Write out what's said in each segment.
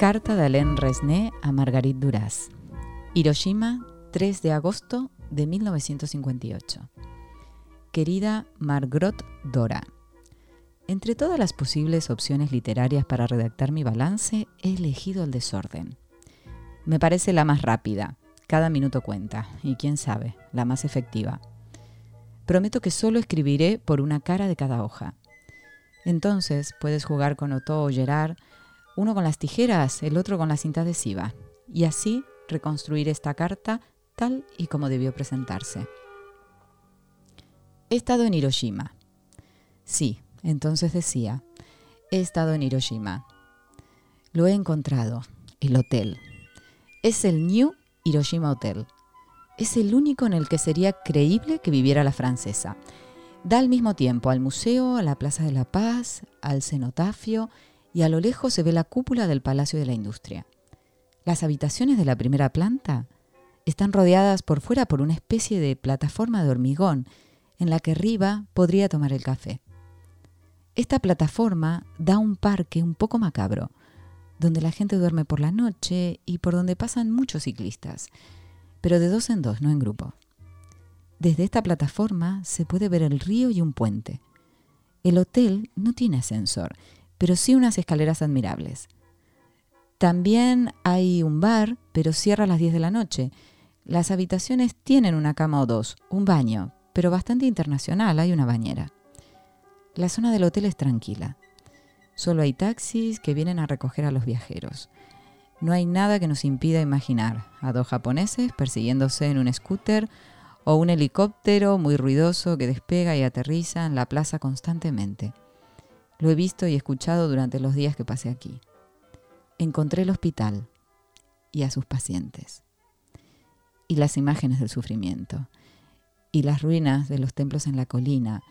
Carta de Alain Resné a Marguerite Duras. Hiroshima, 3 de agosto de 1958. Querida Margot Dora, entre todas las posibles opciones literarias para redactar mi balance, he elegido el desorden. Me parece la más rápida, cada minuto cuenta, y quién sabe, la más efectiva. Prometo que solo escribiré por una cara de cada hoja. Entonces puedes jugar con Otto o Gerard uno con las tijeras, el otro con la cinta adhesiva, y así reconstruir esta carta tal y como debió presentarse. He estado en Hiroshima. Sí, entonces decía, he estado en Hiroshima. Lo he encontrado, el hotel. Es el New Hiroshima Hotel. Es el único en el que sería creíble que viviera la francesa. Da al mismo tiempo al museo, a la Plaza de la Paz, al cenotafio y a lo lejos se ve la cúpula del Palacio de la Industria. Las habitaciones de la primera planta están rodeadas por fuera por una especie de plataforma de hormigón en la que arriba podría tomar el café. Esta plataforma da un parque un poco macabro, donde la gente duerme por la noche y por donde pasan muchos ciclistas, pero de dos en dos, no en grupo. Desde esta plataforma se puede ver el río y un puente. El hotel no tiene ascensor pero sí unas escaleras admirables. También hay un bar, pero cierra a las 10 de la noche. Las habitaciones tienen una cama o dos, un baño, pero bastante internacional, hay una bañera. La zona del hotel es tranquila. Solo hay taxis que vienen a recoger a los viajeros. No hay nada que nos impida imaginar a dos japoneses persiguiéndose en un scooter o un helicóptero muy ruidoso que despega y aterriza en la plaza constantemente. Lo he visto y escuchado durante los días que pasé aquí. Encontré el hospital y a sus pacientes. Y las imágenes del sufrimiento. Y las ruinas de los templos en la colina.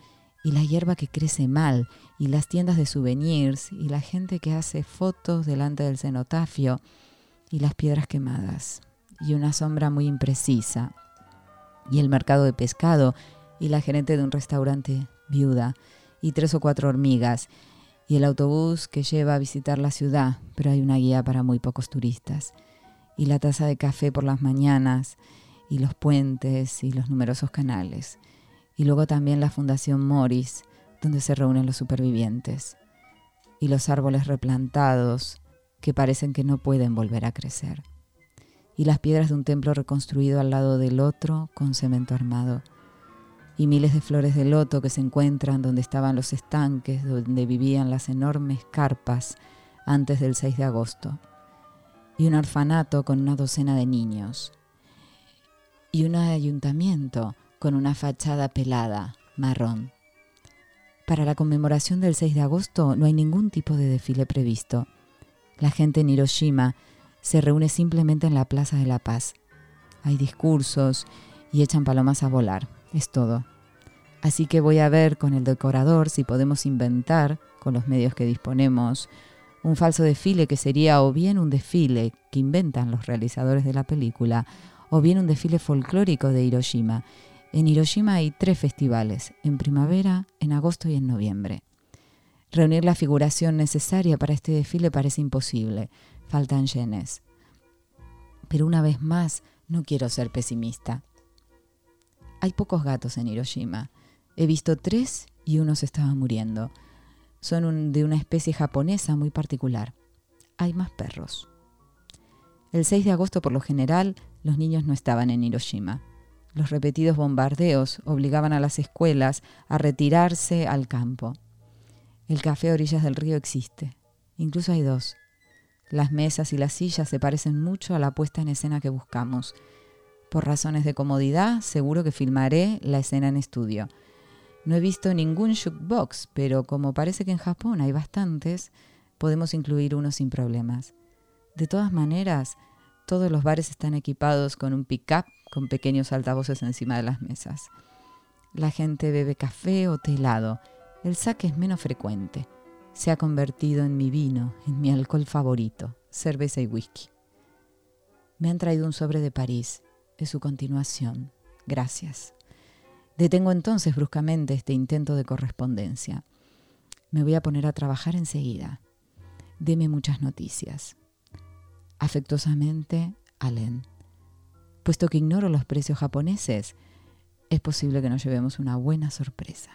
Y la hierba que crece mal. Y las tiendas de souvenirs. Y la gente que hace fotos delante del cenotafio. Y las piedras quemadas. Y una sombra muy imprecisa. Y el mercado de pescado. Y la gerente de un restaurante viuda y tres o cuatro hormigas, y el autobús que lleva a visitar la ciudad, pero hay una guía para muy pocos turistas, y la taza de café por las mañanas, y los puentes y los numerosos canales, y luego también la Fundación Morris, donde se reúnen los supervivientes, y los árboles replantados que parecen que no pueden volver a crecer, y las piedras de un templo reconstruido al lado del otro con cemento armado y miles de flores de loto que se encuentran donde estaban los estanques, donde vivían las enormes carpas antes del 6 de agosto, y un orfanato con una docena de niños, y un ayuntamiento con una fachada pelada, marrón. Para la conmemoración del 6 de agosto no hay ningún tipo de desfile previsto. La gente en Hiroshima se reúne simplemente en la Plaza de la Paz. Hay discursos y echan palomas a volar. Es todo. Así que voy a ver con el decorador si podemos inventar, con los medios que disponemos, un falso desfile que sería o bien un desfile que inventan los realizadores de la película, o bien un desfile folclórico de Hiroshima. En Hiroshima hay tres festivales, en primavera, en agosto y en noviembre. Reunir la figuración necesaria para este desfile parece imposible, faltan yenes. Pero una vez más, no quiero ser pesimista. Hay pocos gatos en Hiroshima. He visto tres y uno se estaba muriendo. Son de una especie japonesa muy particular. Hay más perros. El 6 de agosto, por lo general, los niños no estaban en Hiroshima. Los repetidos bombardeos obligaban a las escuelas a retirarse al campo. El café a orillas del río existe. Incluso hay dos. Las mesas y las sillas se parecen mucho a la puesta en escena que buscamos. Por razones de comodidad, seguro que filmaré la escena en estudio no he visto ningún jukebox, pero como parece que en Japón hay bastantes, podemos incluir uno sin problemas. De todas maneras, todos los bares están equipados con un pick-up con pequeños altavoces encima de las mesas. La gente bebe café o té helado. El saque es menos frecuente. Se ha convertido en mi vino, en mi alcohol favorito, cerveza y whisky. Me han traído un sobre de París. Es su continuación. Gracias. Detengo entonces bruscamente este intento de correspondencia. Me voy a poner a trabajar enseguida. Deme muchas noticias. Afectuosamente, Allen. Puesto que ignoro los precios japoneses, es posible que nos llevemos una buena sorpresa.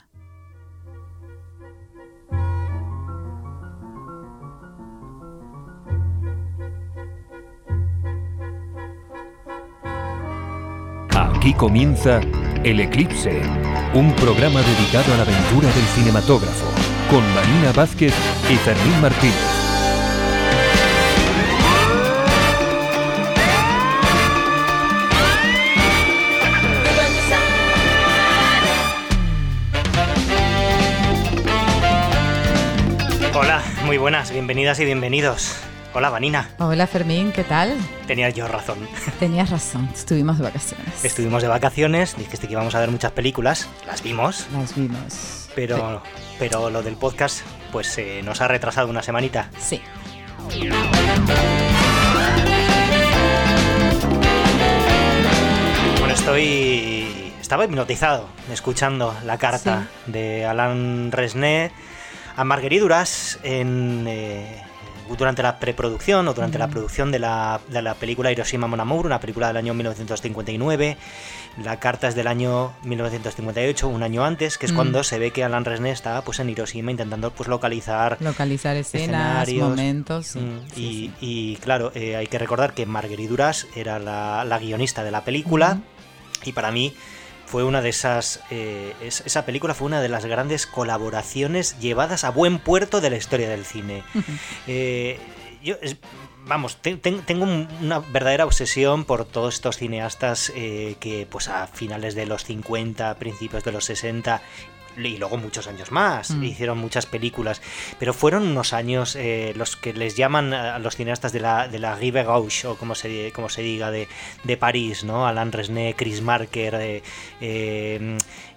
Aquí comienza El Eclipse, un programa dedicado a la aventura del cinematógrafo, con Marina Vázquez y Fermín Martínez. Hola, muy buenas, bienvenidas y bienvenidos. Hola, Vanina. Hola Fermín, ¿qué tal? Tenía yo razón. Tenías razón, estuvimos de vacaciones. Estuvimos de vacaciones, dijiste que íbamos a ver muchas películas, las vimos, Las vimos. pero, pero lo del podcast pues eh, nos ha retrasado una semanita. Sí. Bueno, estoy... Estaba hipnotizado escuchando la carta de Alain Resnais a Marguerite Duras en, eh, durante la preproducción o durante la producción de la, de la película Hiroshima Mon Amour, una película del año 1959. La carta es del año 1958, un año antes, que es Mm. cuando se ve que Alain Resnais estaba pues, en Hiroshima intentando pues, localizar Localizar escenas, Escenarios. momentos. sí, Mm, sí, y, sí. y, claro, eh, hay que recordar que Marguerite Duras era la, la guionista de la película y para mí fue una de esas... eh, es- esa película fue una de las grandes colaboraciones llevadas a buen puerto de la historia del cine. Eh, yo, es- vamos, te- ten- tengo un- una verdadera obsesión por todos estos cineastas eh, que pues a finales de los 50, principios de los 60 y luego muchos años más, Mm. hicieron muchas películas, pero fueron unos años eh, los que les llaman a los cineastas de la, de la Rive Gauche, o como se, como se diga, de, de París, ¿no? Alain Resnais, Chris Marker, eh,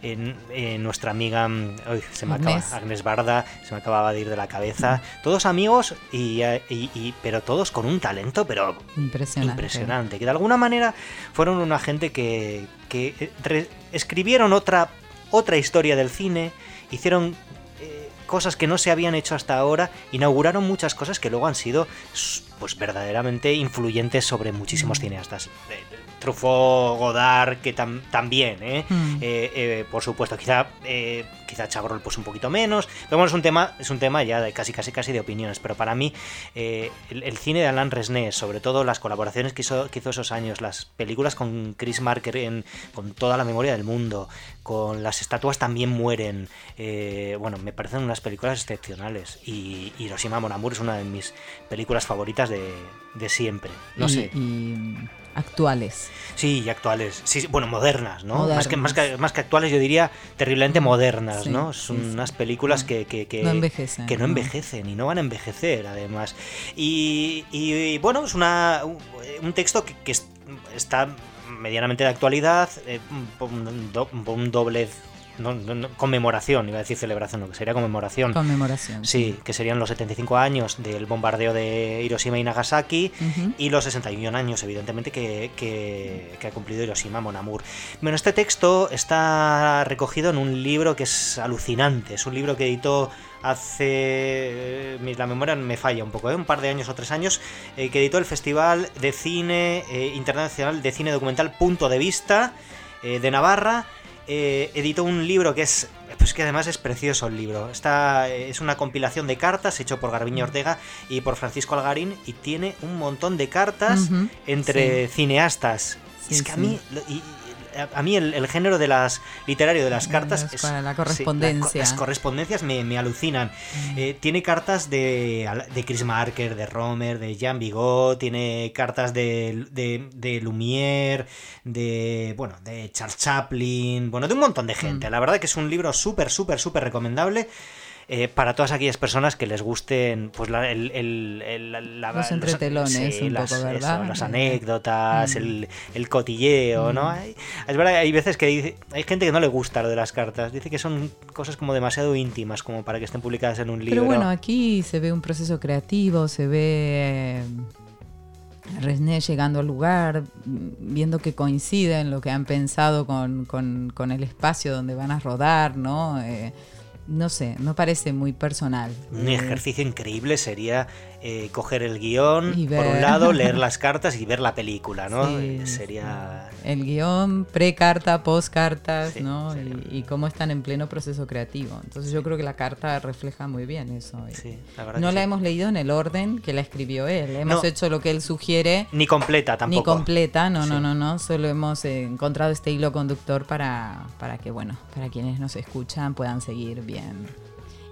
eh, nuestra amiga, mm, uy, se me acaba-. Agnes Barda, se me acababa de ir de la cabeza. Todos amigos, y, y- y- pero todos con un talento, pero Impresionante. impresionante. Que de alguna manera fueron una gente que, que escribieron otra, otra historia del cine, hicieron eh, cosas que no se habían hecho hasta ahora, inauguraron muchas cosas que luego han sido s- pues verdaderamente influyentes sobre muchísimos Mm. cineastas. Truffaut, Godard, que tam- también, ¿eh? Mm. Eh, eh, por supuesto, quizá, eh, quizá Chabrol pues un poquito menos, pero bueno, es un tema, es un tema ya de casi casi casi de opiniones, pero para mí eh, el, el cine de Alain Resnais, sobre todo las colaboraciones que hizo, que hizo esos años, las películas con Chris Marker en, con toda la memoria del mundo, con las estatuas también mueren, bueno, me parecen unas películas excepcionales y Hiroshima Mon Amour es una de mis películas favoritas de, de siempre, no y, sé. y, actuales. Sí, y actuales. Sí, bueno, modernas, ¿no? Más, que, más, que, más que actuales, yo diría terriblemente modernas, Sí, ¿no? Son sí. unas películas que, que, que- No envejecen, Que no no. envejecen y no van a envejecer, además. Y, y, bueno, es una, un, texto que, que es- está medianamente de actualidad, eh, un doble... no, no, no, conmemoración, iba a decir celebración, no, que sería conmemoración. Conmemoración. Sí, que serían los 75 años del bombardeo de Hiroshima y Nagasaki Ujú. y los 61 años, evidentemente, que, que- que ha cumplido Hiroshima Mon Amour. Bueno, este texto está recogido en un libro que es alucinante. Es un libro que editó hace. eh, La memoria me falla un poco, ¿eh? un par de años o tres años, eh, que editó el Festival de Cine eh, Internacional de Cine Documental Punto de Vista de Navarra. Eh, editó un libro que es. Pues que además es precioso el libro. Está, es una compilación de cartas hecho por Garbiño Ortega y por Francisco Algarín y tiene un montón de cartas entre cineastas. Sí, es que a mí, y- a, mí el, el género de las literario de las cartas es- para la sí, correspondencia. las correspondencias me, me alucinan. Mm. Eh, tiene cartas de, de Chris Marker, de Romer, de Jean Vigot, tiene cartas de, de, de Lumière, de bueno, de Charles Chaplin, bueno, de un montón de gente. Mm. La verdad que es un libro súper, súper, súper recomendable. Eh, para todas aquellas personas que les gusten pues la, el, el- el- la- Los entretelones, un las, poco, ¿verdad? las anécdotas, mm. el, el cotilleo, ¿no? Mm. Hay- es verdad hay veces que dice- hay gente que no le gusta lo de las cartas, dice que son cosas como demasiado íntimas como para que estén publicadas en un libro. Pero bueno, aquí se ve un proceso creativo, se ve eh, Resné llegando al lugar, viendo que coincide en lo que han pensado con, con- con el espacio donde van a rodar, ¿no? Eh, no sé, no parece muy personal. Un ejercicio increíble sería eh, coger el guion, por un lado, leer las cartas y ver la película, ¿no? Sí, Eh, sería... El guion, pre-carta, post-cartas, Sí, ¿no? sí. Y, y cómo están en pleno proceso creativo. Entonces yo creo que la carta refleja muy bien eso. Sí, la verdad no la sí. hemos leído en el orden que la escribió él. Hemos No. hecho lo que él sugiere. Ni completa tampoco. Ni completa, no, no, Sí. no, no. Solo hemos encontrado este hilo conductor para, para que, bueno, para quienes nos escuchan puedan seguir bien.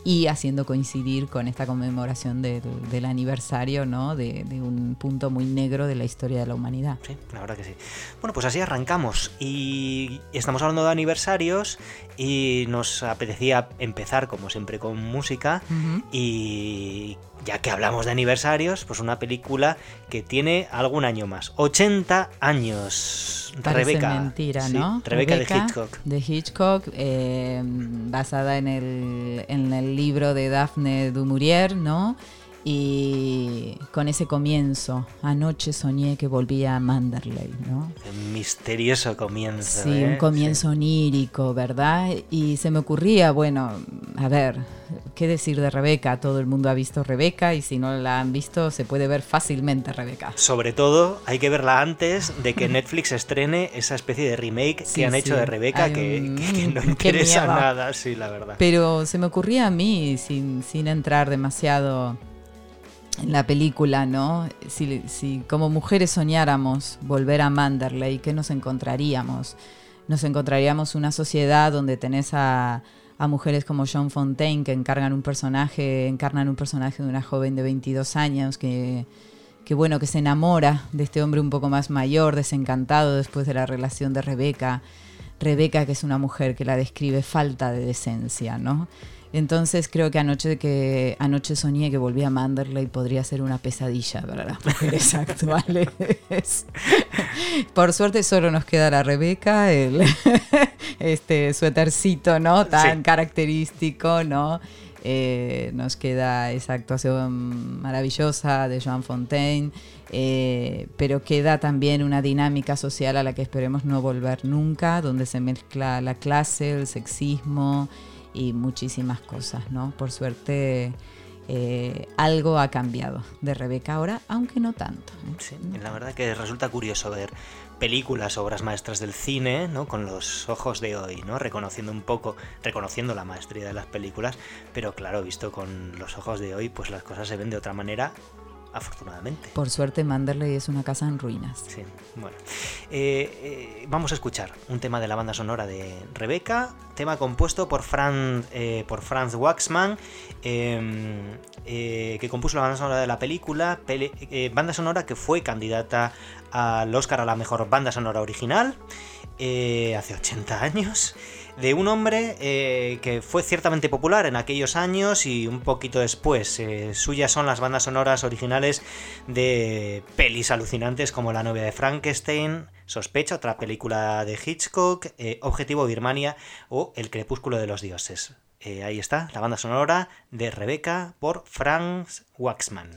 Y haciendo coincidir con esta conmemoración del, del aniversario, ¿no? De, de un punto muy negro de la historia de la humanidad. Sí, la verdad que sí. Bueno, pues así arrancamos. Y estamos hablando de aniversarios y nos apetecía empezar, como siempre, con música. Y ya que hablamos de aniversarios, pues una película que tiene algún año más. 80 años. Parece Rebeca. mentira, Sí, ¿no? Rebeca, de Hitchcock. De Hitchcock, eh, basada en el, en el libro de Daphne du Maurier, ¿no? Y con ese comienzo, anoche soñé que volvía a Manderley, ¿no? Un misterioso comienzo. Sí, ¿eh? un comienzo onírico, ¿verdad? Y se me ocurría, bueno, a ver, ¿qué decir de Rebeca? Todo el mundo ha visto Rebeca y si no la han visto se puede ver fácilmente Rebeca. Sobre todo, hay que verla antes de que Netflix estrene esa especie de remake Sí, que han hecho de Rebeca Hay que, un- que- que no interesa nada, sí, la verdad. Pero se me ocurría a mí, sin, sin entrar demasiado en la película, ¿no? Si, si como mujeres soñáramos volver a Manderley, ¿qué nos encontraríamos? Nos encontraríamos una sociedad donde tenés a, mujeres como Jean Fontaine que encargan un personaje, encarnan un personaje de una joven de 22 años que, que bueno, que se enamora de este hombre un poco más mayor, desencantado después de la relación de Rebeca. Rebeca, que es una mujer que la describe falta de decencia, ¿no? Entonces creo que anoche que anoche soñé que volvía a Manderley podría ser una pesadilla para las mujeres actuales. Por suerte solo nos queda la Rebeca, el este suétercito, ¿no? Tan Sí. característico, ¿no? Eh, nos queda esa actuación maravillosa de Joan Fontaine, eh, pero queda también una dinámica social a la que esperemos no volver nunca, donde se mezcla la clase, el sexismo y muchísimas cosas, ¿no? Por suerte eh, algo ha cambiado de Rebeca ahora, aunque no tanto. Sí, la verdad que resulta curioso ver películas, obras maestras del cine, ¿no? Con los ojos de hoy, ¿no? Reconociendo un poco, reconociendo la maestría de las películas, pero claro, visto con los ojos de hoy, pues las cosas se ven de otra manera, afortunadamente. Por suerte Manderley es una casa en ruinas. Sí, bueno. Eh, eh, vamos a escuchar un tema de la banda sonora de Rebeca, tema compuesto por, Fran, eh, por Franz Waxman, eh, que compuso la banda sonora de la película, banda sonora que fue candidata al Oscar a la mejor banda sonora original hace 80 años. De un hombre eh, que fue ciertamente popular en aquellos años y un poquito después. Eh, suyas son las bandas sonoras originales de pelis alucinantes como La novia de Frankenstein, Sospecha, otra película de Hitchcock, eh, Objetivo Birmania o El crepúsculo de los dioses. Ahí está, la banda sonora de Rebeca por Franz Waxman.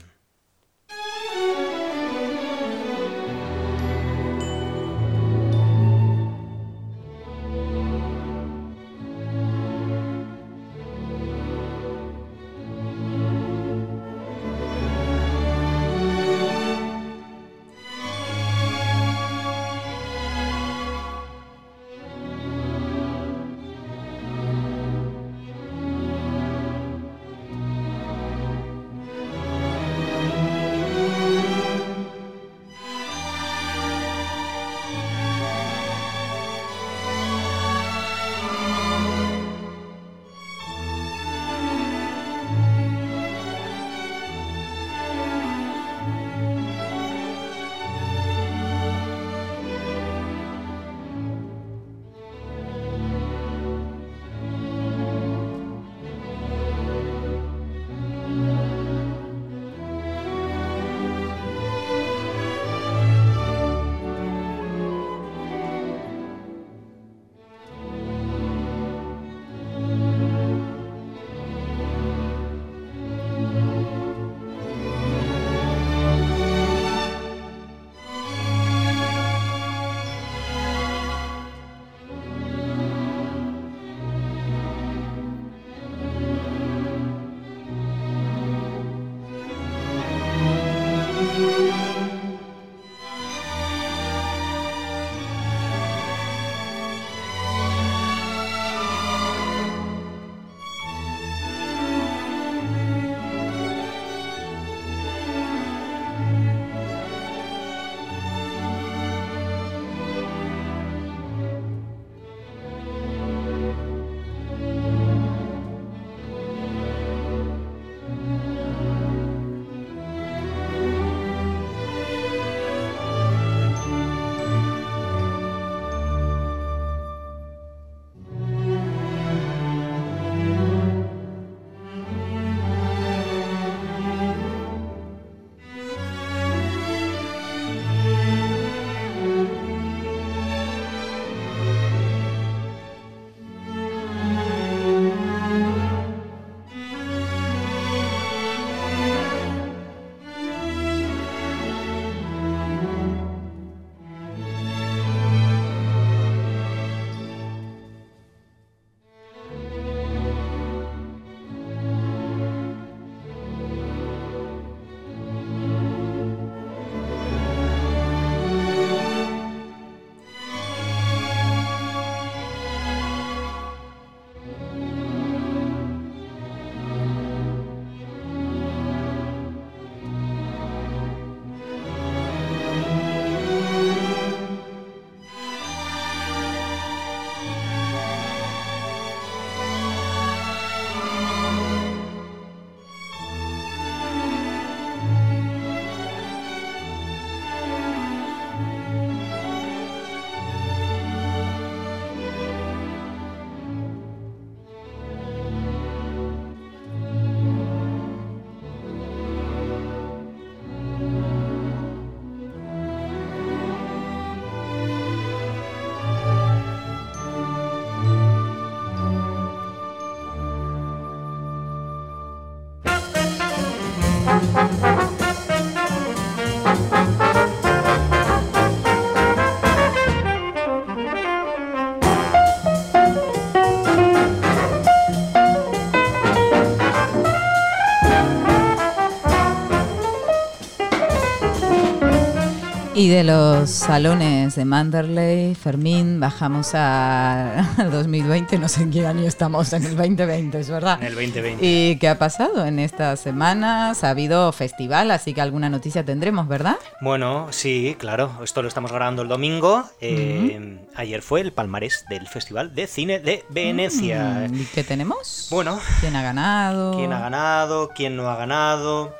Y de los salones de Manderley, Fermín, bajamos a 2020, no sé en qué año estamos, en el 2020, es verdad. En el 2020. ¿Y qué ha pasado en estas semanas? Ha habido festival, así que alguna noticia tendremos, ¿verdad? Bueno, sí, claro, esto lo estamos grabando el domingo. Eh, ayer fue el palmarés del Festival de Cine de Venecia. Mm, ¿Y qué tenemos? Bueno, ¿Quién ha ganado? ¿quién ha ganado? ¿Quién no ha ganado?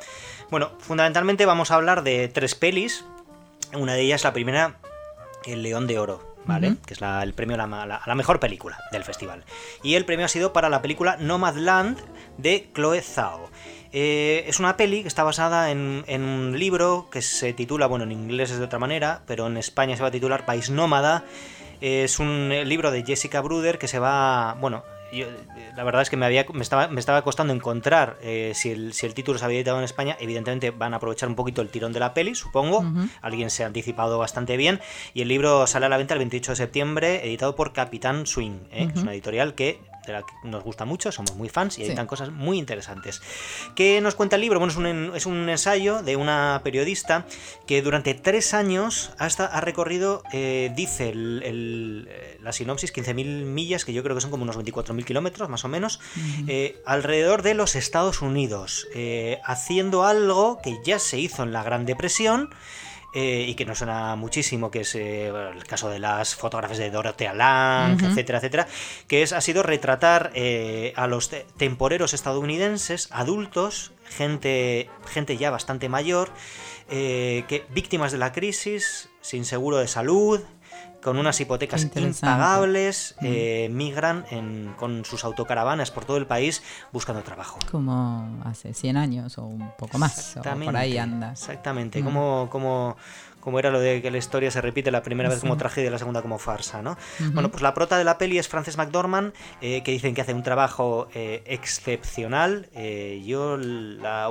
Bueno, fundamentalmente vamos a hablar de tres pelis. Una de ellas, la primera, El León de Oro, ¿vale? Que es la- el premio a la, mejor película del festival. Y el premio ha sido para la película Nomadland de Chloe Zhao. Eh, es una peli que está basada en, en un libro que se titula, bueno, en inglés es de otra manera, pero en España se va a titular País Nómada. Es un eh, libro de Jessica Bruder que se va, bueno, yo, la verdad es que me, había, me, estaba, me estaba costando encontrar eh, si, el, si el título se había editado en España. Evidentemente van a aprovechar un poquito el tirón de la peli, supongo. Alguien se ha anticipado bastante bien. Y el libro sale a la venta el 28 de septiembre, editado por Capitán Swing. ¿eh? Es una editorial que de la que nos gusta mucho, somos muy fans y Sí. editan cosas muy interesantes. ¿Qué nos cuenta el libro? Bueno, es un, es un ensayo de una periodista que durante tres años hasta ha recorrido, eh, dice el- el- eh, la sinopsis, 15.000 millas, que yo creo que son como unos 24.000 kilómetros más o menos, eh, alrededor de los Estados Unidos, eh, haciendo algo que ya se hizo en la Gran Depresión. Eh, y que nos suena muchísimo, que es eh, el caso de las fotografías de Dorothea Lange, Ujú. etcétera, etcétera, que es, ha sido retratar eh, a los te- temporeros estadounidenses, adultos, gente, gente ya bastante mayor, que víctimas de la crisis, sin seguro de salud, con unas hipotecas impagables, eh, migran en- con sus autocaravanas por todo el país buscando trabajo. Como hace 100 años o un poco más, o por ahí anda. Exactamente. Mm. Como, como, como era lo de que la historia se repite la primera vez como tragedia y la segunda como farsa, ¿no? Bueno, pues la prota de la peli es Frances McDormand, eh, que dicen que hace un trabajo eh, excepcional. Eh, yo la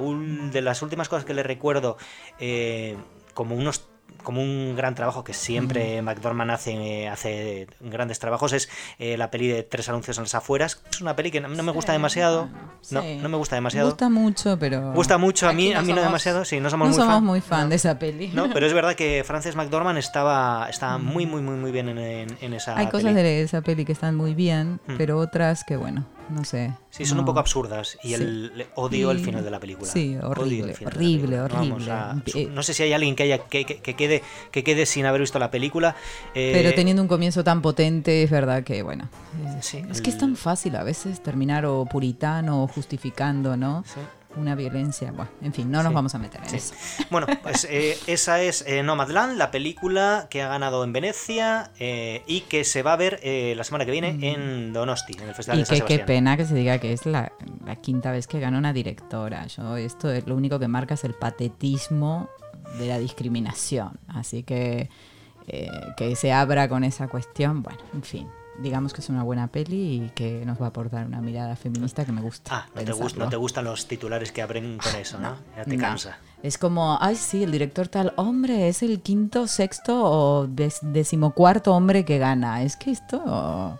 de las últimas cosas que le recuerdo eh, como unos como un gran trabajo que siempre McDormand hace, eh, hace grandes trabajos es eh, la peli de Tres anuncios en las afueras. Es una peli que no, no me gusta Sí, demasiado. No, sí. no me gusta demasiado. Gusta mucho, pero. Gusta mucho a mí, Aquí a mí no somos- demasiado, sí, no somos no muy somos fan. muy fan No. de esa peli. No, pero es verdad que Frances McDormand estaba, estaba muy, muy, muy, muy bien en, en- en esa Hay cosas de esa peli que están muy bien, Mm. pero otras que, bueno, no sé. Sí, son un poco absurdas y Sí. el odio el final de la película. sí, horrible, horrible. No horrible. a- Eh, no sé si hay alguien que haya que, que- que quede que quede sin haber visto la película. eh, Pero teniendo un comienzo tan potente, es verdad que, bueno. Es, Sí, es que es tan fácil a veces terminar o puritano o justificando, ¿no? sí. Una violencia. Bueno, en fin, no nos Sí. vamos a meter en Sí. eso. Bueno, pues eh, esa es eh, Nomadland, la película que ha ganado en Venecia eh, y que se va a ver eh, la semana que viene en Donosti, en el Festival Mm. Y de San que qué pena que se diga que es la, la quinta vez que gana una directora. Yo esto es lo único que marca es el patetismo de la discriminación. Así que eh, que se abra con esa cuestión, bueno, en fin. Digamos que es una buena peli y que nos va a aportar una mirada feminista que me gusta. Ah, no te, gust- pensarlo. no te gustan los titulares que abren con eso, ¿no? Ya te No. cansa. Es como, ay, sí, el director tal, hombre, es el quinto, sexto o decimocuarto hombre que gana. Es que esto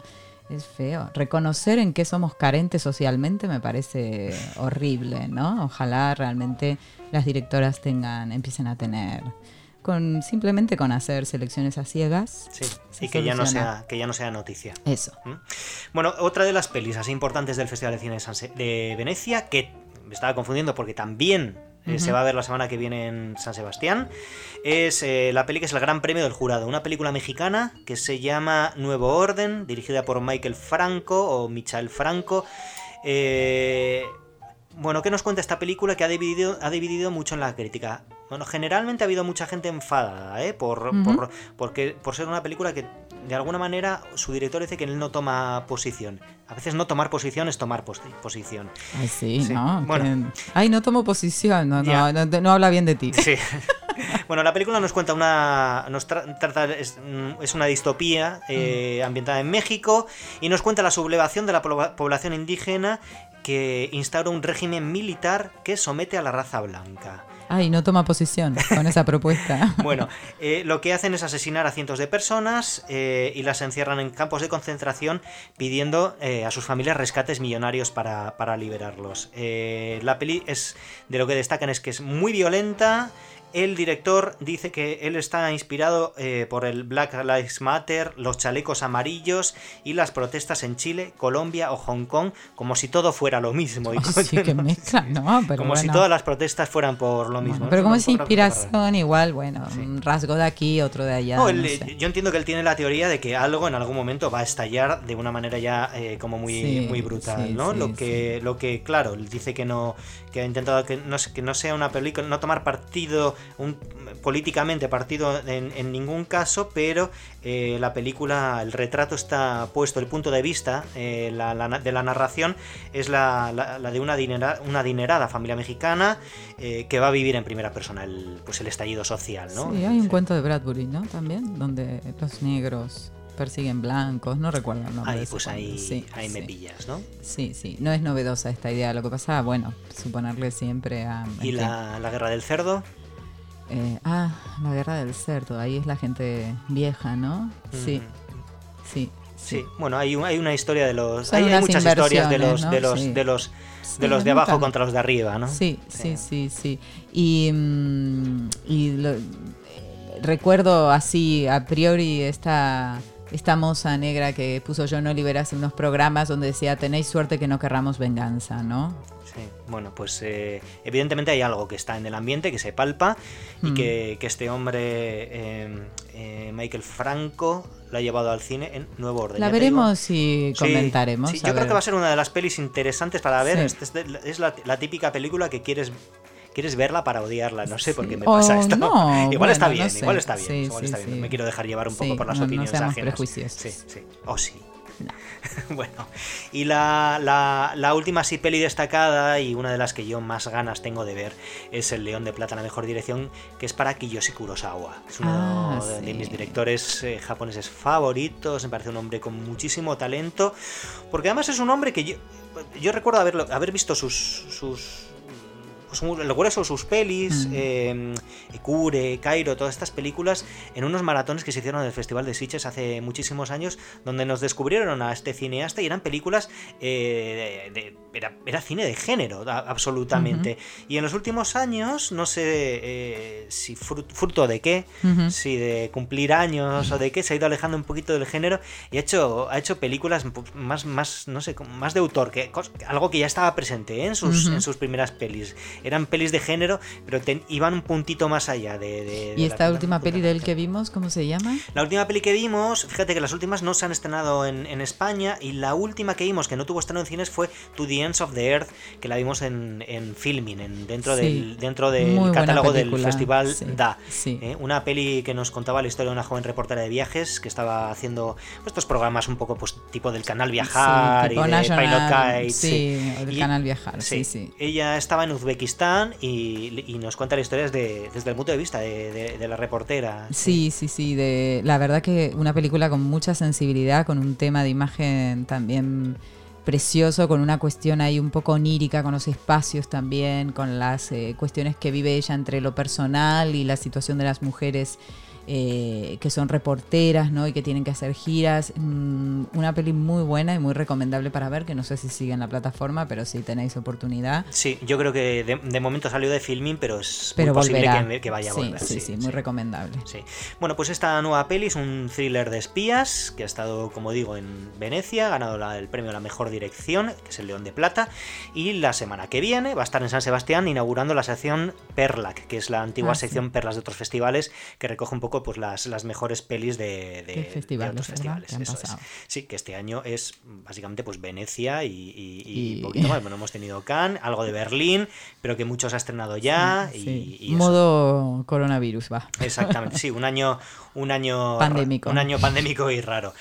es feo. Reconocer en qué somos carentes socialmente me parece horrible, ¿no? Ojalá realmente las directoras tengan, empiecen a tener, con simplemente con hacer selecciones a ciegas. Sí, se y que ya, no sea, que ya no sea noticia. Eso. ¿Mm? Bueno, otra de las pelis así importantes del Festival de Cine de, San Se- de Venecia, que me estaba confundiendo porque también eh, se va a ver la semana que viene en San Sebastián, es eh, la peli que es el Gran Premio del Jurado, una película mexicana que se llama Nuevo Orden, dirigida por Michael Franco o Michael Franco. Eh, bueno, ¿qué nos cuenta esta película que ha dividido, ha dividido mucho en la crítica? Bueno, generalmente ha habido mucha gente enfadada, ¿eh? Por, Ujú. por, porque, por ser una película que, de alguna manera, su director dice que él no toma posición. A veces no tomar posición es tomar posi- posición. Ay, sí, Sí, ¿no? bueno. Que- Ay, no tomo posición, no, no, no, no habla bien de ti. Sí. bueno, la película nos cuenta una. Nos tra- trata. Es, mm, es una distopía eh, ambientada en México y nos cuenta la sublevación de la pobla- población indígena que instaura un régimen militar que somete a la raza blanca. Ay, no toma posición con esa propuesta. Bueno, eh, lo que hacen es asesinar a cientos de personas eh, y las encierran en campos de concentración pidiendo eh, a sus familias rescates millonarios para, para liberarlos. La peli es de lo que destacan es que es muy violenta, el director dice que él está inspirado eh, por el Black Lives Matter, los chalecos amarillos y las protestas en Chile, Colombia o Hong Kong, como si todo fuera lo mismo. Y sí, que mezcla, ¿no? Pero como si todas las protestas fueran por lo mismo. Bueno, pero como es inspiración, igual, bueno, Sí. un rasgo de aquí, otro de allá. No, no él, sé. yo entiendo que él tiene la teoría de que algo en algún momento va a estallar de una manera ya eh, como muy, muy brutal, ¿no? lo que, lo que, claro, él dice que no, que ha intentado que no, se- que no sea una película, no tomar partido un, políticamente partido en, en ningún caso, pero eh, la película, el retrato está puesto, el punto de vista eh, la- la- de la narración es la, de una, dinera- una adinerada familia mexicana eh, que va a vivir en primera persona el, pues el estallido social, ¿no? Sí, hay un Sí. cuento de Bradbury, ¿no? También, donde los negros persiguen blancos, no recuerdo el nombre. Ahí, pues ahí, Sí, ahí me sí. pillas, ¿no? Sí, sí, no es novedosa esta idea. Lo que pasa, bueno, suponerle siempre a. Y la, la guerra del cerdo. Eh, ah, la guerra del cerdo. Ahí es la gente vieja, ¿no? Sí, sí. Sí, bueno, hay, un- hay una historia de los. Hay, muchas historias de los, de los, Sí. de los, de los de abajo nunca- contra los de arriba, ¿no? Sí, sí, sí, sí. Y, mm, y lo- eh, recuerdo así a priori esta, esta moza negra que puso John Oliver hace unos programas donde decía tenéis suerte que no querramos venganza, ¿no? Bueno, pues eh, evidentemente hay algo que está en el ambiente, que se palpa, y Mm. que, que este hombre, eh, eh, Michael Franco, lo ha llevado al cine en Nuevo Orden. La veremos y comentaremos. sí, yo creo que va a ser una de las pelis interesantes para ver. Sí. Este Es, es la, la típica película que quieres quieres verla para odiarla. No sé por qué me O pasa esto. no, igual está bien, no sé. igual está bien. Sí, igual sí, está bien. sí. Me quiero dejar llevar un poco por las no- no opiniones seamos ajenas. prejuiciosos. Sí, sí. O sí. bueno, y la, la, la última sí peli destacada y una de las que yo más ganas tengo de ver es El León de Plata, la mejor dirección, que es para Kiyoshi Kurosawa. Es uno Ah, de, mis directores eh, japoneses favoritos, me parece un hombre con muchísimo talento, porque además es un hombre que yo, yo recuerdo haberlo, haber visto sus... sus el grueso sus pelis, Mm. eh, Cure, Cairo, todas estas películas, en unos maratones que se hicieron en el Festival de Sitges hace muchísimos años, donde nos descubrieron a este cineasta y eran películas, eh, de- de- era, era cine de género, a- absolutamente. Y en los últimos años, no sé eh, si frut- fruto de qué, si de cumplir años o de qué, se ha ido alejando un poquito del género y ha hecho, ha hecho películas más, más, no sé, más de autor, que algo que ya estaba presente en, sus, en sus primeras pelis. Eran pelis de género, pero iban un puntito más allá de... de- de ¿Y la- esta última peli de él que vimos, cómo se llama? La última peli que vimos, fíjate que las últimas no se han estrenado en, en España y la última que vimos que no tuvo estreno en cines fue To the Ends of the Earth, que la vimos en, en Filming, en, dentro, Sí. del, dentro del catálogo del festival sí, DA. sí. ¿eh? Una peli que nos contaba la historia de una joven reportera de viajes que estaba haciendo pues, estos programas un poco pues tipo del canal Viajar y de National, Pilot sí, del canal Viajar, sí, sí. Ella estaba en Uzbekistán y, y nos cuenta la historia desde, el punto de vista de, de- de la reportera. Sí, sí, sí. De, la verdad que una película con mucha sensibilidad, con un tema de imagen también precioso, con una cuestión ahí un poco onírica, con los espacios también, con las eh, cuestiones que vive ella entre lo personal y la situación de las mujeres eh, que son reporteras, ¿no? Y que tienen que hacer giras. Mm, una peli muy buena y muy recomendable para ver, que no sé si sigue en la plataforma, pero si tenéis oportunidad. Sí, yo creo que de, de momento salió de filming, pero es Pero muy posible que, que vaya a sí, volver. sí, sí, muy recomendable. Sí. Bueno, pues esta nueva peli es un thriller de espías que ha estado, como digo, en Venecia, ha ganado la- el premio a la mejor dirección, que es el León de Plata, y la semana que viene va a estar en San Sebastián inaugurando la sección Perlac, que es la antigua Ah, sección Perlas de otros festivales, que recoge un poco pues las, las mejores pelis de, de- ¿Qué de festivales, otros verdad? festivales. que han eso es. pasado? Sí, que este año es básicamente pues Venecia y, y- y Y- poquito más. Bueno, hemos tenido Cannes, algo de Berlín, pero que muchos ha estrenado ya y, Sí, y. Modo coronavirus, va. Exactamente, sí, un año, un año Pandémico. un año pandémico y raro.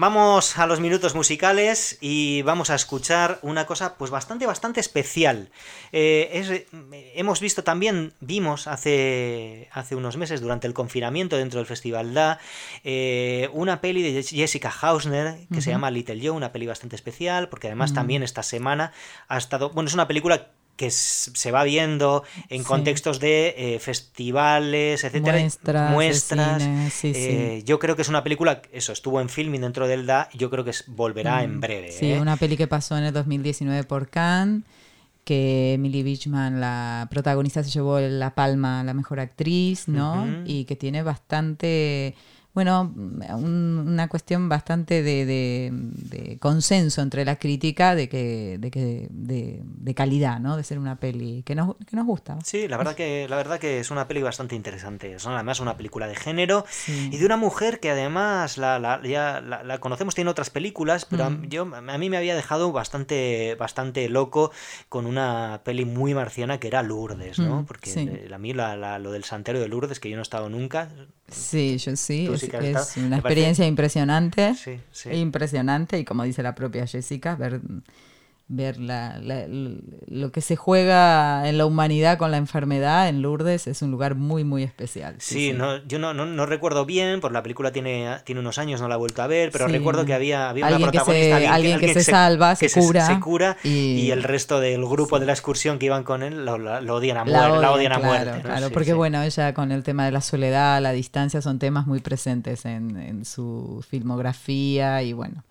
Vamos a los minutos musicales y vamos a escuchar una cosa pues bastante, bastante especial. Eh, es- hemos visto también, vimos hace, hace unos meses durante el confinamiento dentro del Festival DA, eh, una peli de Jessica Hausner que se llama Little Joe, una peli bastante especial porque además Mm. también esta semana ha estado, bueno, es una película que se va viendo en Sí. contextos de eh, festivales, etcétera, Muestras, muestras. cine, sí, eh, Yo creo que es una película, eso, estuvo en filming dentro del DA, y yo creo que volverá Mm, en breve. Sí, ¿eh? una peli que pasó en el 2019 por Cannes que Emily Beachman, la protagonista, se llevó la palma a la mejor actriz, ¿no? Y que tiene bastante, bueno, un- una cuestión bastante de, de- de consenso entre la crítica de que, de, que de, calidad, ¿no? De ser una peli que nos, que nos gusta. Sí, la verdad que la verdad que es una peli bastante interesante. Es además una película de género Sí. y de una mujer que además la, la- ya la, la conocemos, tiene otras películas, pero a- Mm. yo a mí me había dejado bastante bastante loco con una peli muy marciana que era Lourdes, ¿no? Mm, Porque sí. eh, a mí la- la- lo del santuario de Lourdes que yo no he estado nunca. Sí, yo sí, es, una experiencia impresionante. Sí, sí. Impresionante, y como dice la propia Jessica, ver, ver la- la- lo que se juega en la humanidad con la enfermedad en Lourdes es un lugar muy, muy especial. Sí, No, yo no, no, no recuerdo bien, por la película tiene, tiene unos años, no la he vuelto a ver, pero Sí. recuerdo que había, había una Alguien que se- protagonista, alguien que se salva, se cura, se cura y... y- el resto del grupo de la excursión que iban con él lo, lo- lo odian a, La muer- la odian, odian a claro, muerte. claro, porque bueno, ella con el tema de la soledad, la distancia, son temas muy presentes en, en su filmografía y bueno,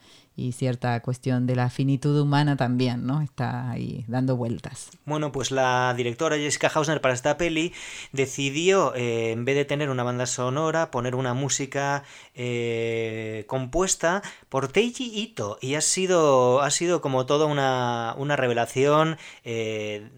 y cierta cuestión de la finitud humana también, ¿no? Está ahí dando vueltas. Bueno, pues la directora Jessica Hausner para esta peli decidió, eh, en vez de tener una banda sonora, poner una música eh, compuesta por Teiji Ito. Y ha sido, ha sido como toda una, una revelación. eh,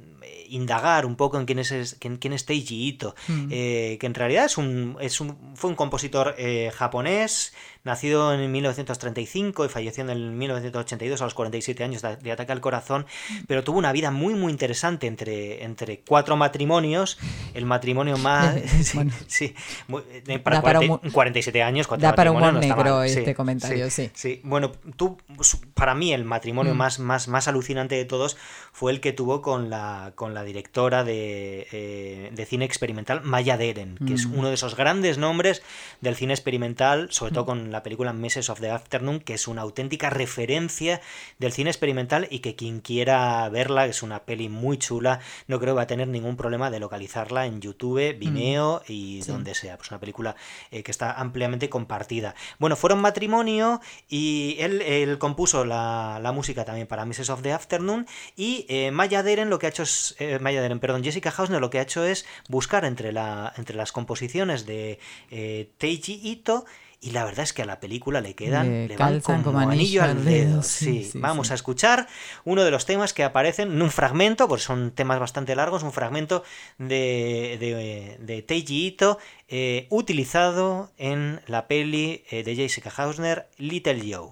indagar un poco en quién es, quién, quién es Teiji Ito, Mm. que en realidad es un, es un, fue un compositor eh, japonés, nacido en 1935 y falleció en el 1982 a los 47 años de, ataque al corazón, pero tuvo una vida muy muy interesante entre, entre cuatro matrimonios, el matrimonio más... sí, Bueno. sí, muy- eh, para, Da para 40 humor- 47 años, cuatro da para humor no negro mal. Sí, este comentario, sí. Sí, bueno, tú, para mí el matrimonio Mm. más, más, más alucinante de todos fue el que tuvo con la, con la directora de, eh, de cine experimental, Maya Deren, que es Mm. uno de esos grandes nombres del cine experimental, sobre todo con la película Meses of the Afternoon, que es una auténtica referencia del cine experimental y que quien quiera verla, es una peli muy chula, no creo que va a tener ningún problema de localizarla en YouTube, Vimeo y Mm. Sí. donde sea. Pues una película eh, que está ampliamente compartida. Bueno, fueron matrimonio y él, él compuso la, la música también para Mrs. of the Afternoon y eh, Maya Deren lo que ha hecho es, eh, Maya Deren, perdón, Jessica Hausner lo que ha hecho es buscar entre, la, entre las composiciones de eh, Teiji Ito y la verdad es que a la película le quedan Le van como, como anillo al dedo. sí, Sí, sí, vamos sí. a escuchar uno de los temas que aparecen en un fragmento, porque son temas bastante largos, un fragmento de, de, de Teiji Ito eh, utilizado en la peli eh, de Jessica Hausner, Little Joe.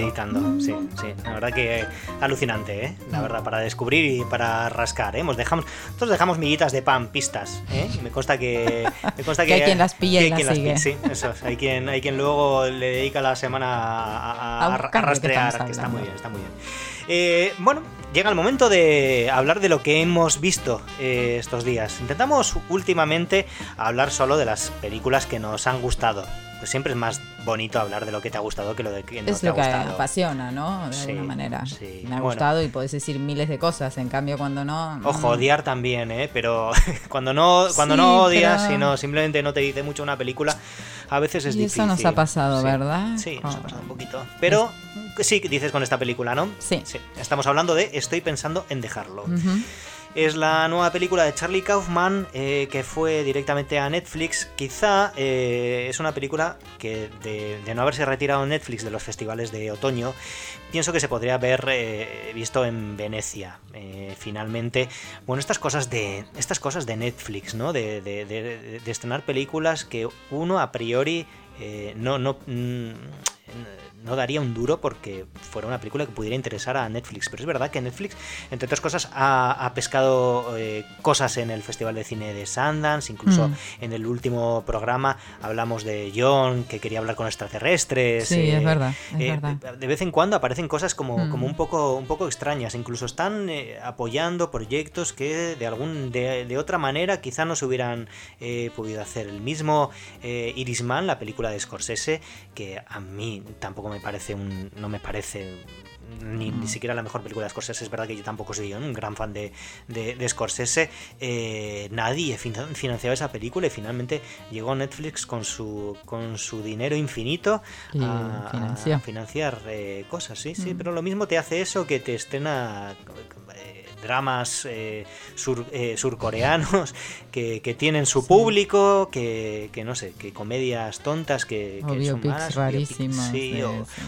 Meditando. sí, sí. La verdad que alucinante, ¿eh? La verdad, para descubrir y para rascar, ¿eh? Hemos dejamos, nosotros dejamos miguitas de pan, pistas, ¿eh? Me consta que... Me consta Que hay quien las pilla y las quien sigue. Sí, eso es. Hay quien, hay quien luego le dedica la semana a, a- rastrear, que está muy bien, está muy bien. Eh, bueno, llega el momento de hablar de lo que hemos visto eh, estos días. Intentamos últimamente hablar solo de las películas que nos han gustado. Pues siempre es más bonito hablar de lo que te ha gustado que lo de que no Es te ha lo que gustado. apasiona, ¿no? De Sí, alguna manera. sí. Me ha Bueno. gustado y podés decir miles de cosas. En cambio, cuando no. Ojo, mm, odiar también, ¿eh? Pero cuando no, cuando Sí, no odias, pero- sino simplemente no te dice mucho una película, a veces es Y difícil. eso nos ha pasado. ¿verdad? Sí, nos ha pasado un poquito. Pero sí, que dices con esta película, ¿no? Sí. Estamos hablando de Estoy pensando en dejarlo. Ujú. Es la nueva película de Charlie Kaufman eh, que fue directamente a Netflix. Quizá eh, es una película que de, no haberse retirado Netflix de los festivales de otoño, pienso que se podría haber eh, visto en Venecia. Finalmente, bueno, estas cosas de estas cosas de Netflix, ¿no? De, de- estrenar películas que uno a priori no no mm, no daría un duro porque fuera una película que pudiera interesar a Netflix. Pero es verdad que Netflix, entre otras cosas, ha, ha pescado eh, cosas en el Festival de Cine de Sundance, incluso Mm. en el último programa hablamos de John, que quería hablar con extraterrestres. Sí, es verdad, es eh, verdad. De vez en cuando aparecen cosas como, Mm. como un, poco, un poco extrañas. Incluso están eh, apoyando proyectos que de, algún, de, de otra manera quizá no se hubieran eh, podido hacer. El mismo eh, Irisman, la película de Scorsese, que a mí tampoco me parece un. no me parece ni, Mm. ni siquiera la mejor película de Scorsese. Es verdad que yo tampoco soy un gran fan de, de, de Scorsese. Eh, nadie fin- financiaba esa película y finalmente llegó Netflix con su, con su dinero infinito Y a, financiar eh, cosas, sí, sí. Mm. Pero lo mismo te hace eso que te estrena dramas eh, sur- eh, surcoreanos que, que tienen su público, que, que no sé, que comedias tontas que, son biopics malas,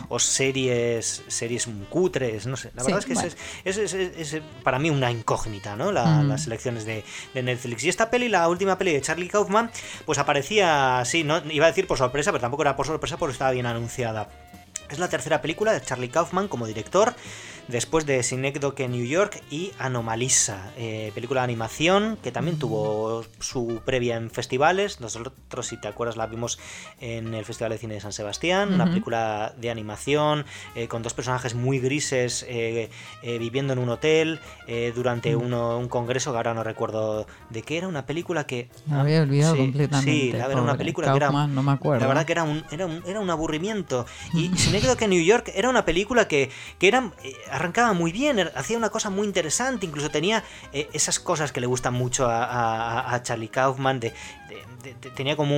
o sí, series series cutres, no sé. La Sí, verdad es que bueno. es, es- es- es- es para mí una incógnita, ¿no? La- Mm. Las selecciones de, de Netflix. Y esta peli, la última peli de Charlie Kaufman, pues aparecía así, no iba a decir por sorpresa, pero tampoco era por sorpresa porque estaba bien anunciada. Es la tercera película de Charlie Kaufman como director, después de Synecdoche New York y Anomalisa, eh, película de animación que también tuvo su previa en festivales. Nosotros, si te acuerdas, la vimos en el Festival de Cine de San Sebastián, una película de animación eh, con dos personajes muy grises eh, viviendo en un hotel durante Mm. uno- un congreso que ahora no recuerdo de qué era, una película que... Me había olvidado Sí, completamente. Sí, la- era una película que era... No me acuerdo. La verdad que era un, era un, era un aburrimiento. Y Synecdoche New York era una película que, que era, eh, arrancaba muy bien, er, hacía una cosa muy interesante, incluso tenía eh, esas cosas que le gustan mucho a, Charlie Kaufman, de, tenía como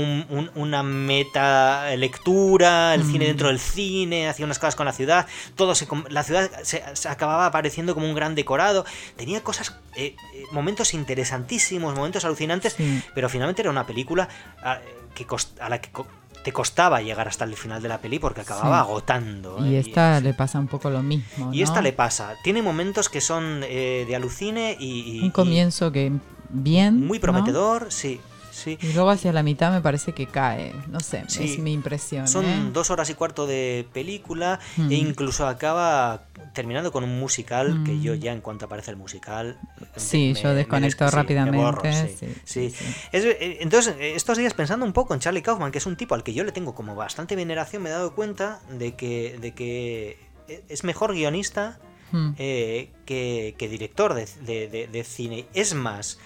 una meta lectura, el cine dentro del cine, hacía unas cosas con la ciudad, todo se, la ciudad se, acababa apareciendo como un gran decorado, tenía cosas, eh, momentos interesantísimos, momentos alucinantes, pero finalmente era una película a, ah, que a la que te costaba llegar hasta el final de la peli porque acababa agotando. Y ¿eh? esta le pasa un poco lo mismo. Y esta le pasa. Tiene momentos que son eh, de alucine y, Un comienzo que bien. Muy prometedor, sí. Y luego hacia la mitad me parece que cae, no sé, es mi impresión. Son ¿eh? dos horas y cuarto de película e mm. incluso acaba terminando con un musical que yo mm. ya en cuanto aparece el musical... Sí, yo desconecto rápidamente. sí, eh, entonces, estos días pensando un poco en Charlie Kaufman, que es un tipo al que yo le tengo como bastante veneración, me he dado cuenta de que, de que es mejor guionista mm. eh, que, director de, de cine. Es más...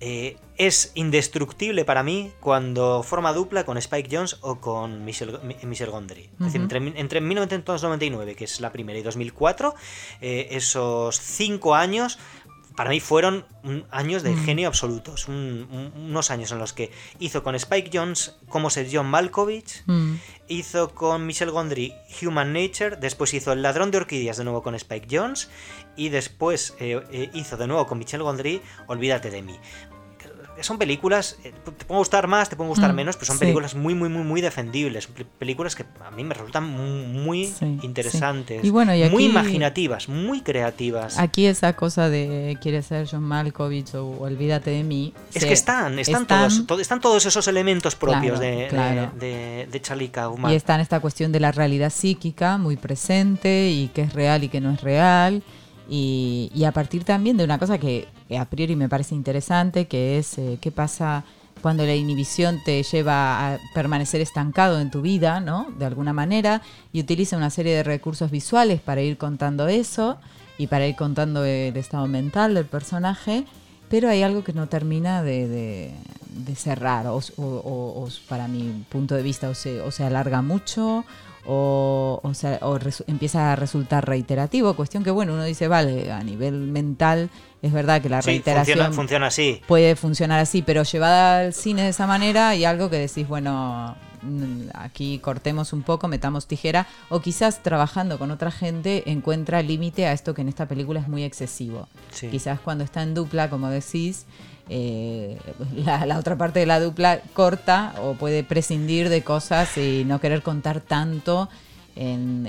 Eh, es indestructible para mí cuando forma dupla con Spike Jones o con Michel, Michel Gondry. Es decir, entre, 1999, que es la primera, y 2004, eh, esos cinco años para mí fueron años de genio absolutos. unos años en los que hizo con Spike Jones como ser John Malkovich, hizo con Michel Gondry Human Nature, después hizo El ladrón de orquídeas de nuevo con Spike Jones y después eh, hizo de nuevo con Michel Gondry Olvídate de mí son películas, eh, te pueden gustar más, te pueden gustar mm, menos, pero son películas muy, muy, muy, muy defendibles. Películas que a mí me resultan muy interesantes, y bueno, muy imaginativas, muy creativas. Aquí esa cosa de quiere ser John Malkovich o Olvídate de mí. Es que están, están, todos, están todos esos elementos propios de, de, Charlie Kaufman. Y está en esta cuestión de la realidad psíquica muy presente y qué es real y qué no es real. Y, a partir también de una cosa que a priori me parece interesante, que es eh, qué pasa cuando la inhibición te lleva a permanecer estancado en tu vida, ¿no? De alguna manera, y utiliza una serie de recursos visuales para ir contando eso y para ir contando el estado mental del personaje, pero hay algo que no termina de, cerrar, o, para mi punto de vista, o se, o se alarga mucho, o, o, sea, o empieza a resultar reiterativo, cuestión que, bueno, uno dice, vale, a nivel mental es verdad que la reiteración funciona, así. puede funcionar así, pero llevada al cine de esa manera y algo que decís, bueno, mm, aquí cortemos un poco, metamos tijera, o quizás trabajando con otra gente encuentra límite a esto que en esta película es muy excesivo. Quizás cuando está en dupla, como decís, eh, la, otra parte de la dupla corta o puede prescindir de cosas y no querer contar tanto en,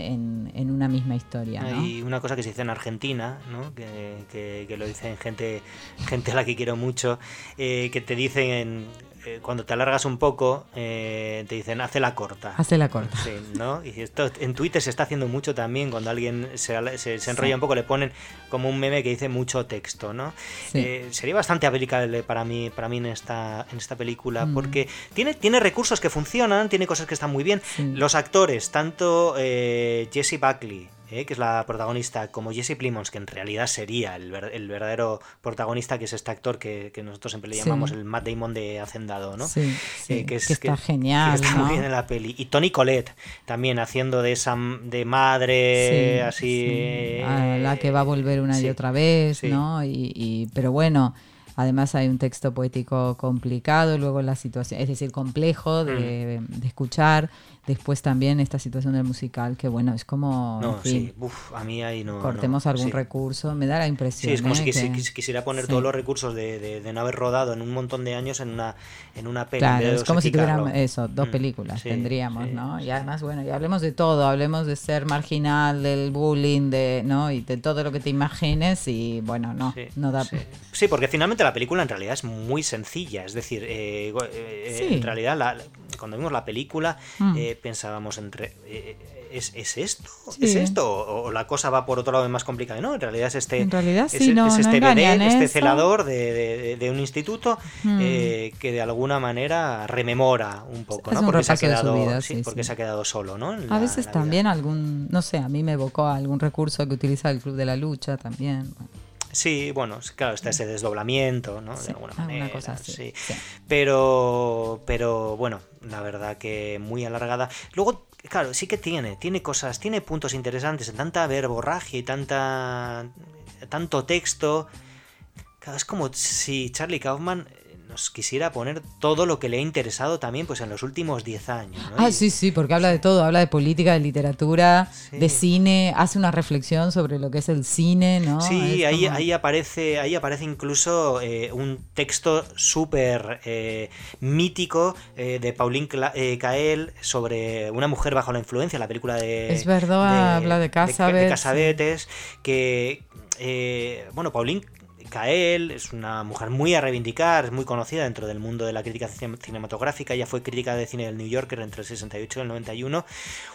en, una misma historia. Y una cosa que se dice en Argentina, ¿no? que, que, lo dicen gente, gente a la que quiero mucho, eh, que te dicen en, eh, cuando te alargas un poco, eh, te dicen, hace la corta. Hace la corta. Sí, ¿no? Y esto en Twitter se está haciendo mucho también, cuando alguien se, se, enrolla un poco, le ponen como un meme que dice mucho texto, ¿no? Eh, sería bastante aplicable para mí, para mí en esta, en esta película, mm. porque tiene, tiene recursos que funcionan, tiene cosas que están muy bien. Los actores, tanto Jesse Buckley, ¿eh? que es la protagonista, como Jesse Plimons, que en realidad sería el, verdadero protagonista, que es este actor que, nosotros siempre le llamamos el Matt Damon de Hacendado, ¿no? Sí, eh, que, está genial. está muy bien en la peli. Y Tony Collette también haciendo de esa de madre, así. A la que va a volver una y otra vez, ¿no? Y, pero bueno. Además hay un texto poético complicado, luego la situación, es decir, complejo de, mm. de escuchar. Después también esta situación del musical, que bueno, es como... No, sí, Uf, a mí ahí no... Cortemos algún recurso, me da la impresión. Sí, es como si ¿eh? quisiera poner todos los recursos de, de, no haber rodado en un montón de años en una, en una peli. Claro, es como si tuviéramos eso, dos mm, películas tendríamos, ¿no? Y además, bueno, y hablemos de todo, hablemos de ser marginal, del bullying, de, ¿no? Y de todo lo que te imagines y bueno, no, no da... Sí. porque finalmente la película en realidad es muy sencilla, es decir, eh, eh, en realidad la, cuando vimos la película... Mm pensábamos entre eh, ¿es, ¿es, esto? ¿Es esto? O, la cosa va por otro lado más complicada. No, en realidad es este, en realidad, es, este bebé, este celador de, de, un instituto eh, que de alguna manera rememora un poco, ¿no? Porque, se ha, quedado, sí, porque se ha quedado solo, ¿no? a veces también algún, no sé, a mí me evocó algún recurso que utiliza el Club de la Lucha también. Sí, bueno, claro, está ese desdoblamiento, ¿no? de alguna manera. Cosa sí. Pero, pero bueno, la verdad que muy alargada. Luego claro, sí que tiene, tiene cosas, tiene puntos interesantes, tanta verborragia y tanta tanto texto. Claro, es como si Charlie Kaufman nos quisiera poner todo lo que le ha interesado también pues en los últimos 10 años. ¿no? Ah, Y- sí, sí, porque habla de todo, habla de política, de literatura, Sí. de cine, hace una reflexión sobre lo que es el cine, ¿no? Sí, ahí, como- ahí aparece, ahí aparece incluso eh, un texto súper eh, mítico eh, de Pauline Cla- eh, sobre una mujer bajo la influencia, la película de... Es verdad, habla de de Cassavetes, Cassavetes, que, eh, bueno, Pauline Kael es una mujer muy a reivindicar, es muy conocida dentro del mundo de la crítica cine- cinematográfica, ella fue crítica de cine del New Yorker entre el 68 y el 91,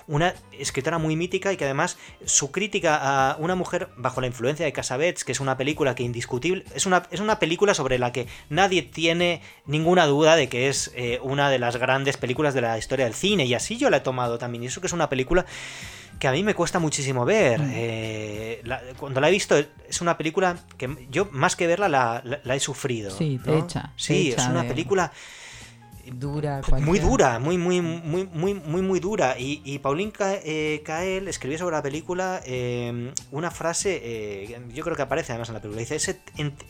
una escritora muy mítica y que además su crítica a una mujer bajo la influencia de Cassavetes, que es una película que indiscutible, es una, es una película sobre la que nadie tiene ninguna duda de que es eh, una de las grandes películas de la historia del cine, y así yo la he tomado también, y eso que es una película que a mí me cuesta muchísimo ver. Mm. Eh, la- cuando la he visto, es una película que yo, más que verla, la, la- la he sufrido. Sí, te ¿no? te Sí, echa es una de- película dura. muy cualquier- dura, muy, muy, muy, muy, muy, muy dura. Y, y Pauline eh, Kael escribió sobre la película eh, una frase, eh, yo creo que aparece además en la película, dice, es,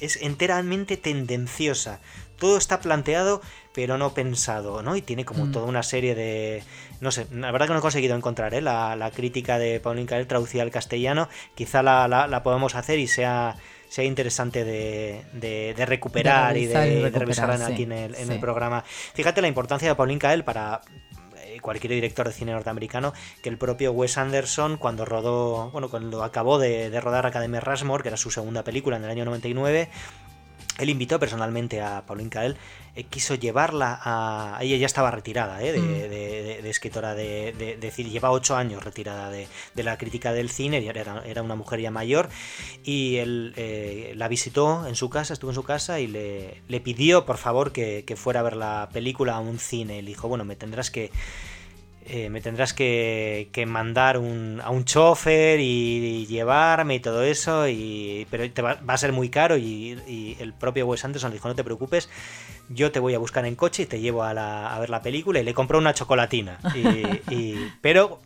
es enteramente tendenciosa. Todo está planteado, pero no pensado, ¿no? Y tiene como Mm. toda una serie de... No sé, la verdad que no he conseguido encontrar ¿eh? la, la crítica de Pauline Kael traducida al castellano. Quizá la, la, la podamos hacer y sea sea interesante de, de- de recuperar y de, revisar y de recuperar, revisarla sí, aquí en el, en el sí. programa. Fíjate la importancia de Pauline Kael para eh, cualquier director de cine norteamericano que el propio Wes Anderson cuando rodó, bueno, cuando acabó de, de rodar Academia Rushmore, que era su segunda película en el año 99, él invitó personalmente a Pauline Kael, eh, quiso llevarla a... Ella ya estaba retirada ¿eh? de, Mm. de- de- de escritora de, de, de cine, lleva ocho años retirada de, la crítica del cine, era, era una mujer ya mayor, y él eh, la visitó en su casa, estuvo en su casa y le, le pidió por favor que, que fuera a ver la película a un cine. Le dijo, bueno, me tendrás que... eh, me tendrás que, que mandar un- a un chofer y, llevarme y todo eso, y, pero te va, a ser muy caro y, y el propio Wes Anderson dijo, no te preocupes, yo te voy a buscar en coche y te llevo a, la- ver la película y le compró una chocolatina. Pero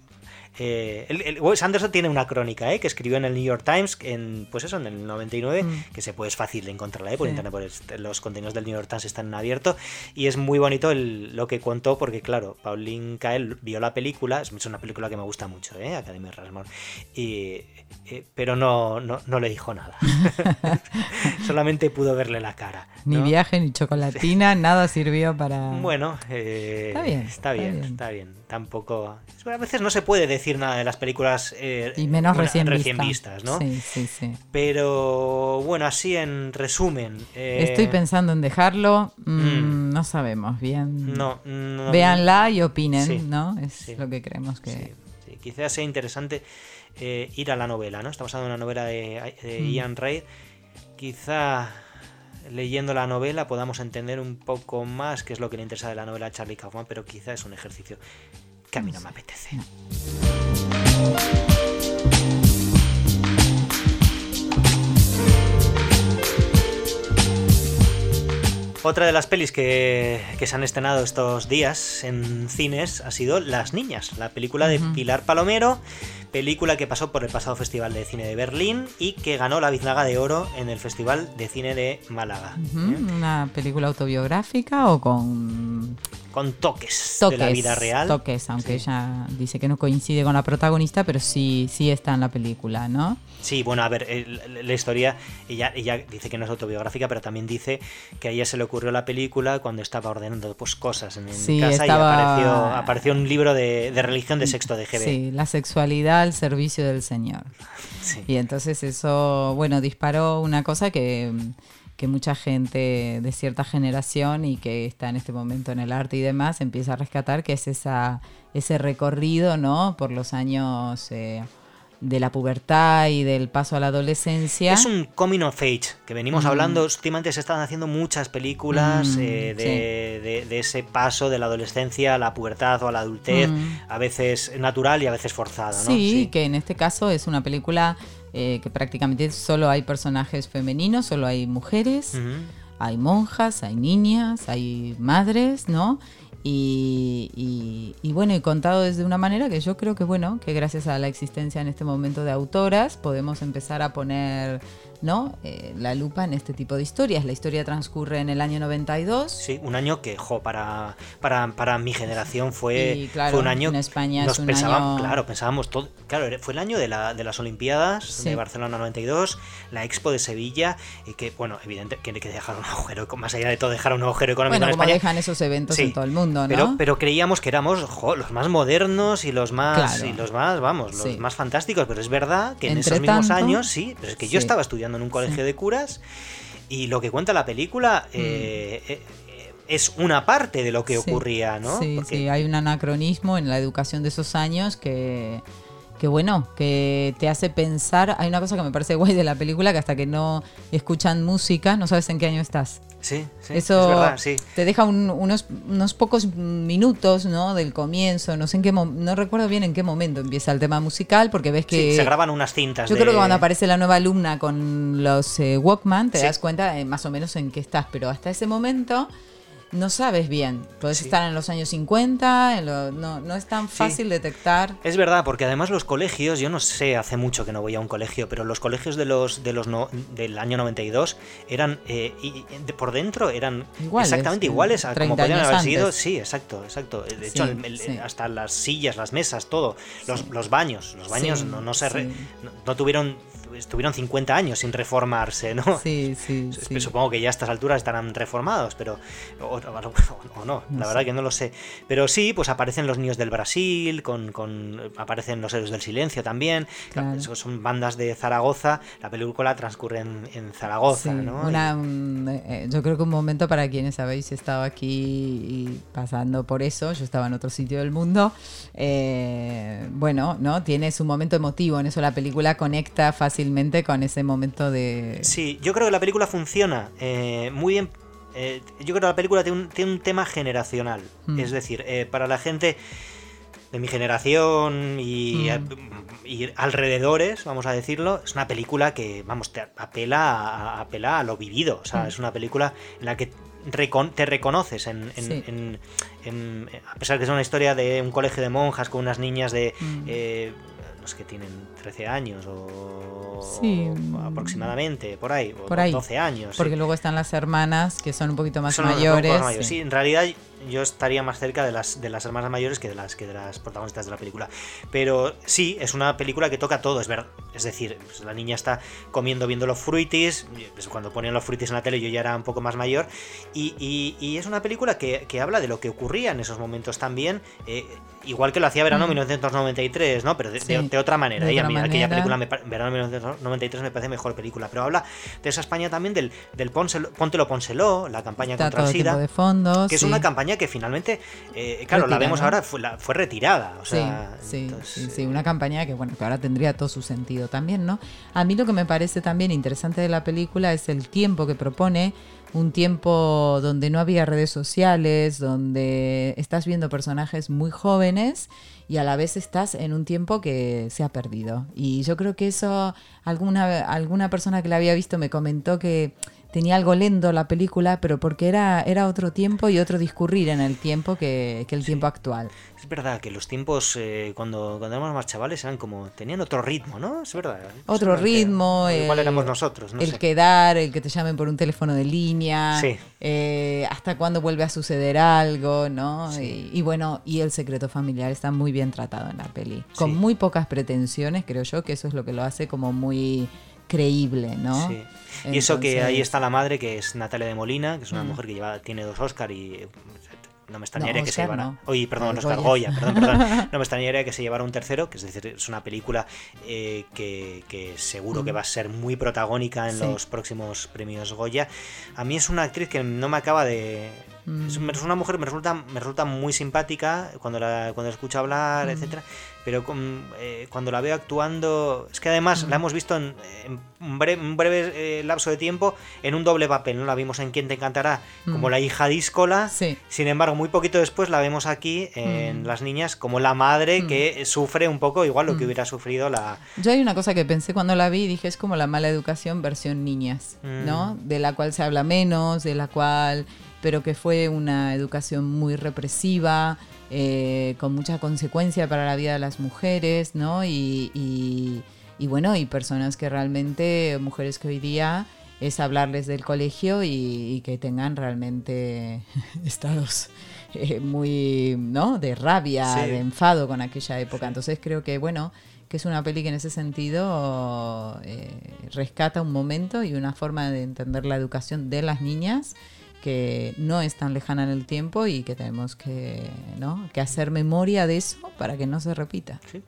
eh, el, el Wes Anderson tiene una crónica eh, que escribió en el New York Times, en, pues eso, en el 99, Mm. que se puede, es fácil de encontrarla eh, por Sí. internet, pues, los contenidos del New York Times están en abierto y es muy bonito el- lo que contó porque claro, Pauline Kael vio la película, es una película que me gusta mucho, ¿eh? Academia Rushmore, y, eh, pero no, no, no le dijo nada, solamente pudo verle la cara. Ni ¿no? viaje, ni chocolatina, nada sirvió para... Bueno, eh, Está bien, está está bien, bien. está bien. Tampoco. A veces no se puede decir nada de las películas eh, Y menos bueno, recién, recién vista. vistas, ¿no? Sí, sí, sí. Pero bueno, así en resumen. eh, Estoy pensando en dejarlo, mm, mm. no sabemos bien. No, no- Véanla y opinen, Sí, ¿no? Es sí. lo que creemos que... Sí, sí, quizás sea interesante eh, ir a la novela, ¿no? Estamos hablando de una novela de, de Mm. Ian Reid. Quizá leyendo la novela podamos entender un poco más qué es lo que le interesa de la novela a Charlie Kaufman, pero quizá es un ejercicio que a mí no me apetece. Otra de las pelis que, que se han estrenado estos días en cines ha sido Las Niñas, la película de. Pilar Palomero, película que pasó por el pasado Festival de Cine de Berlín y que ganó la Biznaga de Oro en el Festival de Cine de Málaga. ¿eh? ¿Una película autobiográfica o con Con toques, toques? de la vida real. Toques, aunque Sí. ella dice que no coincide con la protagonista, pero sí, sí está en la película, ¿no? Sí, bueno, a ver, la historia, ella, ella dice que no es autobiográfica, pero también dice que a ella se le ocurrió la película cuando estaba ordenando pues, cosas en, en Sí, casa estaba- y apareció, apareció un libro de, de religión de sexto de GB. Sí, la sexualidad al servicio del Señor. Sí. Y entonces eso, bueno, disparó una cosa que, que mucha gente de cierta generación y que está en este momento en el arte y demás empieza a rescatar, que es esa, ese recorrido, ¿no? Por los años eh, de la pubertad y del paso a la adolescencia. Es un coming of age, que venimos Mm. hablando, últimamente se están haciendo muchas películas Mm, eh, de, de- de ese paso de la adolescencia a la pubertad o a la adultez, Mm. a veces natural y a veces forzado, ¿no? Sí, que en este caso es una película eh, que prácticamente solo hay personajes femeninos, solo hay mujeres. Hay monjas, hay niñas, hay madres, ¿no? Y, bueno, y contado desde una manera que yo creo que bueno, que gracias a la existencia en este momento de autoras podemos empezar a poner ¿no? Eh, la lupa en este tipo de historias. La historia transcurre en el año 92. Sí, un año que, jo, para, para, para mi generación fue, Y, claro, fue un año. en España nos es un pensábamos, año- claro, pensábamos todo. Claro, fue el año de, la, de las Olimpiadas Sí. de Barcelona 92, la Expo de Sevilla, y que, bueno, evidente que, que dejaron un agujero, más allá de todo, dejaron un agujero económico Bueno, en como España. dejan esos eventos Sí, en todo el mundo, ¿no? Pero, pero creíamos que éramos jo, los más modernos y los más Claro. y los más, vamos, los Sí. más fantásticos. Pero es verdad que en Entre esos mismos tanto, años, sí, pero es que yo estaba estudiando en un colegio Sí. de curas y lo que cuenta la película eh, eh, eh, es una parte de lo que Mm. Sí, ocurría, ¿no? Sí, Porque- sí, hay un anacronismo en la educación de esos años que, que bueno, que te hace pensar. Hay una cosa que me parece guay de la película, que hasta que no escuchan música, no sabes en qué año estás. Sí, sí, Eso es verdad, sí. te deja un- unos, unos pocos minutos, ¿no? Del comienzo, no sé en qué no recuerdo bien en qué momento empieza el tema musical, porque ves que Sí, se graban unas cintas yo de- creo que cuando aparece la nueva alumna con los eh, Walkman, te das cuenta eh, más o menos en qué estás, pero hasta ese momento no sabes bien. Puedes Sí. estar en los años 50, en lo- no, no es tan fácil detectar. Es verdad, porque además los colegios, yo no sé, hace mucho que no voy a un colegio, pero los colegios de los, de los no- del año 92 eran, eh, y- de- por dentro eran Iguales, exactamente eh, iguales a como 30 podían haber sido. antes. Sí, exacto, exacto. De Sí, hecho, el- hasta las sillas, las mesas, todo, los, los baños, los baños no, no se re- no tuvieron, estuvieron 50 años sin reformarse, ¿no? Sí, sí, Su- sí. Supongo que ya a estas alturas estarán reformados, pero. O, o- o no, la verdad que no lo sé. Pero sí, pues aparecen los niños del Brasil, con, con- aparecen los héroes del silencio también. Claro. Son bandas de Zaragoza. La película transcurre en, en Zaragoza, Sí, ¿no? una, un- eh, yo creo que un momento para quienes habéis estado aquí y pasando por eso, yo estaba en otro sitio del mundo, eh, bueno, ¿no? Tiene su momento emotivo, en eso la película conecta fácilmente con ese momento de... Sí, yo creo que la película funciona eh, muy bien. eh, yo creo que la película tiene un, tiene un tema generacional. Mm. Es decir, eh, para la gente de mi generación y, Mm. y alrededores, vamos a decirlo, es una película que, vamos, te apela a, apela a lo vivido. O sea, Mm. es una película en la que te reconoces en, en- Sí. en- en- a pesar que es una historia de un colegio de monjas con unas niñas de Mm. eh, que tienen 13 años o Sí. aproximadamente por ahí o Por ahí. 12 años sí. Porque luego están las hermanas que son un poquito más Son mayores. sí. Sí, en realidad yo estaría más cerca de las, de las hermanas mayores que de las que de las protagonistas de la película. Pero sí, es una película que toca todo, es verdad. Es decir, pues la niña está comiendo, viendo los fruitis. pues cuando ponían los fruitis en la tele yo ya era un poco más mayor. Y, y- y es una película que, que habla de lo que ocurría en esos momentos también. eh, igual que lo hacía Verano Mm. 1993, ¿no? Pero de, de- Sí, de otra manera. de y a otra mí aquella manera. película, me, Verano 1993, me parece mejor película. Pero habla de esa España también, del, del Pónselo- Póntelo, Pónselo, la campaña Está contra el SIDA de fondos. que es una campaña que finalmente, eh, claro, la vemos ¿no? ahora, fue, la- fue retirada. O sea, sí, entonces, sí, sí, eh, una campaña que bueno, que ahora tendría todo su sentido también, ¿no? A mí lo que me parece también interesante de la película es el tiempo que propone, un tiempo donde no había redes sociales, donde estás viendo personajes muy jóvenes y a la vez estás en un tiempo que se ha perdido. Y yo creo que eso alguna alguna persona que la había visto me comentó que tenía algo lento la película, pero porque era, era otro tiempo y otro discurrir en el tiempo que, que el tiempo actual. Es verdad que los tiempos eh, cuando, cuando éramos más chavales eran como. tenían otro ritmo, ¿no? Es verdad. Otro Es que- ritmo. igual el- éramos nosotros, no el sé. quedar, el que te llamen por un teléfono de línea. Sí. eh, hasta cuándo vuelve a suceder algo, ¿no? Sí. Y, y bueno, y el secreto familiar está muy bien tratado en la peli. Con muy pocas pretensiones, creo yo, que eso es lo que lo hace como muy creíble, ¿no? Sí. Y eso que ahí está la madre, que es Natalia de Molina, que es una Mm. mujer que lleva, tiene dos Oscar y no me extrañaría No, que se llevara. no. Oye, perdón, Al Oscar Goya. Goya, perdón, perdón. No me extrañaría que se llevara un tercero, que es decir, es una película eh, que, que seguro que Mm. va a ser muy protagónica en Sí. los próximos premios Goya. A mí es una actriz que no me acaba de. Mm. Es, una mujer que me resulta, me resulta muy simpática cuando la, cuando la escucho hablar, Mm. etcétera pero con- eh, cuando la veo actuando, es que además Mm. la hemos visto en, en un breve, un breve, eh, lapso de tiempo en un doble papel, ¿no? La vimos en Quién te encantará como Mm. la hija díscola, Sí. sin embargo, muy poquito después la vemos aquí en Mm. Las Niñas como la madre Mm. que sufre un poco igual lo que Mm. hubiera sufrido la... Yo hay una cosa que pensé cuando la vi, dije, es como la mala educación versión niñas, Mm. ¿no? De la cual se habla menos, de la cual pero que fue una educación muy represiva, eh, con mucha consecuencia para la vida de las mujeres, ¿no? Y, y, y, bueno, y personas que realmente, mujeres que hoy día es hablarles del colegio y, y que tengan realmente estados eh, muy, ¿no? De rabia, Sí. de enfado con aquella época. Entonces creo que, bueno, que es una peli que en ese sentido eh, rescata un momento y una forma de entender la educación de las niñas que no es tan lejana en el tiempo y que tenemos que, ¿no? que hacer memoria de eso para que no se repita. Sí.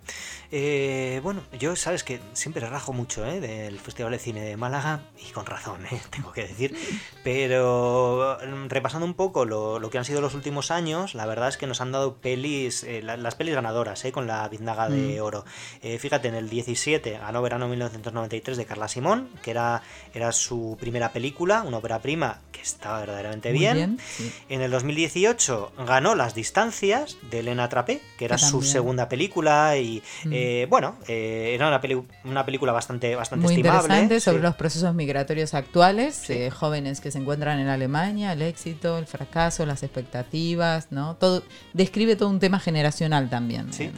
Eh, bueno, yo sabes que siempre rajo mucho ¿eh? del Festival de Cine de Málaga y con razón, ¿eh? tengo que decir. Pero mm, repasando un poco lo, lo que han sido los últimos años, la verdad es que nos han dado pelis, eh, la- las pelis ganadoras ¿eh? con la Biznaga de Mm. Oro. Fíjate, en el 17 ganó Verano 1993 de Carla Simón, que era, era su primera película, una ópera prima que estaba verdaderamente bien. sí. En el 2018 ganó Las Distancias de Elena Trapé, que era su segunda película y Mm. eh, bueno, eh, era una, peli- una película bastante, bastante Muy estimable. interesante sobre sí. los procesos migratorios actuales, Sí. eh, jóvenes que se encuentran en Alemania, el éxito, el fracaso, las expectativas, ¿no? Todo describe todo un tema generacional también. Sí.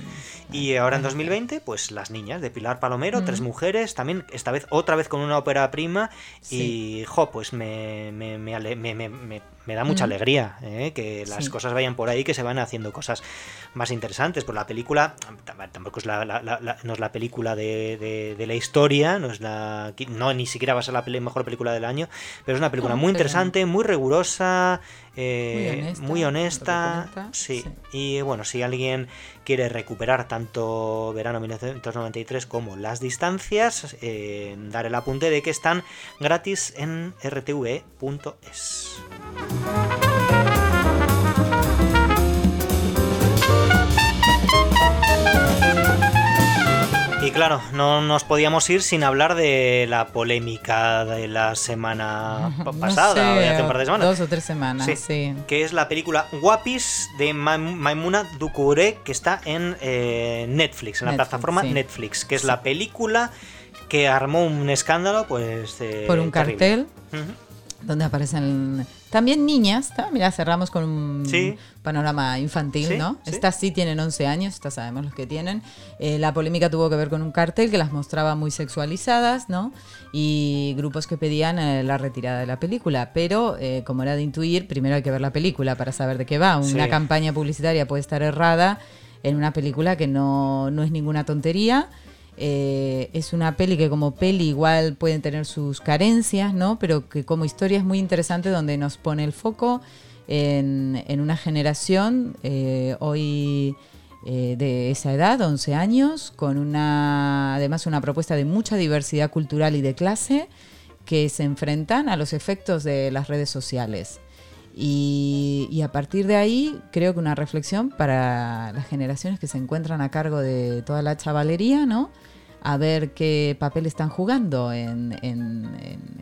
Y ahora en en- 2020, pues Las Niñas de Pilar Palomero, Mm. tres mujeres, también esta vez otra vez con una ópera prima Sí. y jo, pues me, me, me, ale- me- me- da mucha Mm. alegría ¿eh? que las Sí. cosas vayan por ahí, que se van haciendo cosas más interesantes. Pues la película tam- tampoco es la, la- la- la- no es la película de, de- de la historia, no es la no ni siquiera va a ser la mejor película del año, pero es una película muy interesante, muy rigurosa, eh, Muy honesta, muy honesta, sí. Y bueno, si alguien quiere recuperar tanto Verano 1993 como Las Distancias, eh, dar el apunte de que están gratis en rtve.es. claro, no nos podíamos ir sin hablar de la polémica de la semana No pasada, sé, o de hace un par de semanas. Dos o tres semanas, Sí. sí. que es la película Guapis de Maim- Maimuna Ducouré, que está en eh, Netflix, en la Netflix, plataforma sí. Netflix, que es la película que armó un escándalo, pues... eh, Por un terrible. cartel Ujú. Donde aparecen también niñas. Mira, cerramos con un Sí. panorama infantil, Sí, ¿no? sí. Estas sí tienen 11 años, estas sabemos los que tienen. Eh, la polémica tuvo que ver con un cartel que las mostraba muy sexualizadas, ¿no? Y grupos que pedían eh, la retirada de la película. Pero, eh, como era de intuir, primero hay que ver la película para saber de qué va. Una campaña publicitaria puede estar errada en una película que no, no es ninguna tontería. Eh, es una peli que como peli igual pueden tener sus carencias, ¿no? Pero que como historia es muy interesante donde nos pone el foco en, en una generación eh, hoy eh, de esa edad, 11 años, con una además una propuesta de mucha diversidad cultural y de clase que se enfrentan a los efectos de las redes sociales. Y, a partir de ahí creo que una reflexión para las generaciones que se encuentran a cargo de toda la chavalería, ¿no? A ver qué papel están jugando en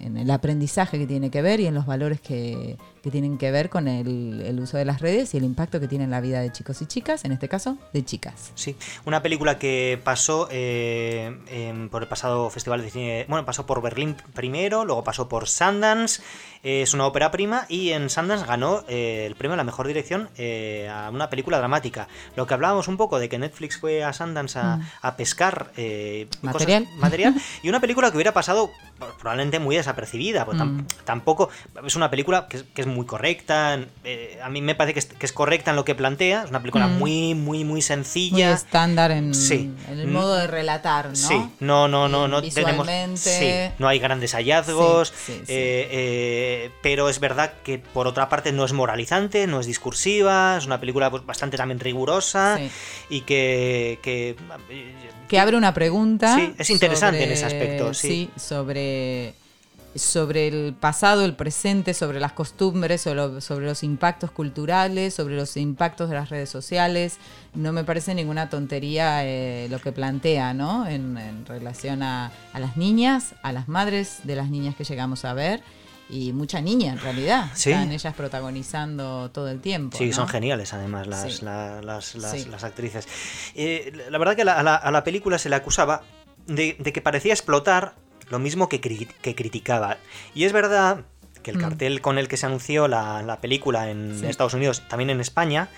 el aprendizaje que tiene que ver y en los valores que, que tienen que ver con el, el uso de las redes y el impacto que tiene en la vida de chicos y chicas, en este caso de chicas. Sí, una película que pasó eh, por el pasado Festival de Cine. Bueno, pasó por Berlín primero, luego pasó por Sundance. eh, es una ópera prima y en Sundance ganó eh, el premio a la mejor dirección eh, a una película dramática. Lo que hablábamos un poco de que Netflix fue a Sundance a, Mm. a pescar cosas- Material. y una película que hubiera pasado probablemente muy desapercibida. Pues tam- Mm. tampoco es una película que que es muy correcta. eh, a mí me parece que es, que es correcta en lo que plantea. Es una película Mm. muy, muy, muy Muy sencilla. estándar en, Sí. en el modo de relatar, ¿no? Sí, no, no, no, no tenemos. Sí, no hay grandes hallazgos. Sí, eh, eh, pero es verdad que por otra parte no es moralizante, no es discursiva, es una película pues, bastante también rigurosa y que, que que abre una pregunta. Sí, es interesante en ese aspecto, sí. sobre, sobre el pasado, el presente, sobre las costumbres, sobre, sobre los impactos culturales, sobre los impactos de las redes sociales. No me parece ninguna tontería eh, lo que plantea, ¿no? En, en relación a, a las niñas, a las madres de las niñas que llegamos a ver. Y mucha niña, en realidad. Sí. Están ellas protagonizando todo el tiempo. Sí, ¿no? son geniales además las, Sí. la- las, las- Sí. las actrices. Eh, la verdad que a, la, a la película se le acusaba de, de que parecía explotar lo mismo que, cri- que criticaba. Y es verdad que el Mm. cartel con el que se anunció la, la película en Sí. Estados Unidos, también en España,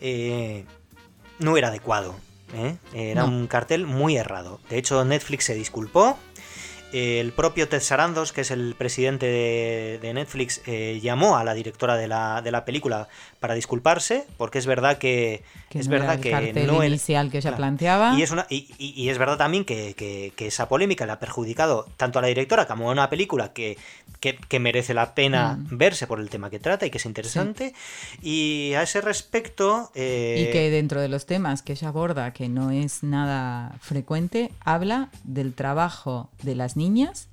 eh, no era adecuado. ¿eh? Era No. un cartel muy errado. De hecho, Netflix se disculpó. El propio Ted Sarandos, que es el presidente de, de Netflix, eh, llamó a la directora de la, de la película para disculparse, porque es verdad que, Que es no era verdad el que no inicial que ella Claro. planteaba. y es, una, y, y- y es verdad también que, que- que esa polémica le ha perjudicado tanto a la directora como a una película que, que- que merece la pena Mm. verse por el tema que trata y que es interesante. Y a ese respecto... eh, Y que dentro de los temas que ella aborda, que no es nada frecuente, habla del trabajo de las niñas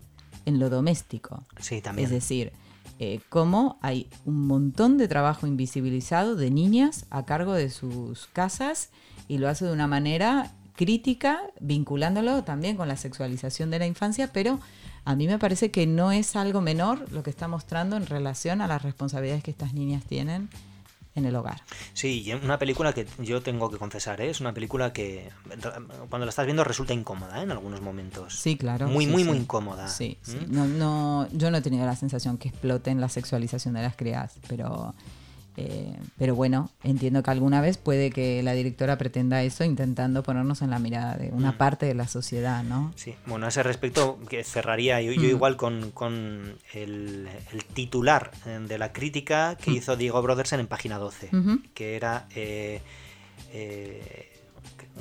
en lo doméstico. Sí, también. Es decir, eh, cómo hay un montón de trabajo invisibilizado de niñas a cargo de sus casas y lo hace de una manera crítica, vinculándolo también con la sexualización de la infancia, pero a mí me parece que no es algo menor lo que está mostrando en relación a las responsabilidades que estas niñas tienen en el hogar. Sí, una película que yo tengo que confesar, ¿eh? es una película que cuando la estás viendo resulta incómoda ¿eh? en algunos momentos. Sí, claro. Muy, sí, muy, sí. muy incómoda. Sí, sí. ¿Mm? No, no, yo no he tenido la sensación que exploten la sexualización de las crías, pero, eh, pero bueno, entiendo que alguna vez puede que la directora pretenda eso intentando ponernos en la mirada de una Mm. parte de la sociedad, ¿no? Sí, bueno, a ese respecto que cerraría yo, yo Mm. igual con, con el, el titular eh, de la crítica que Mm. hizo Diego Brodersen en página 12, Ujú. que era eh, eh,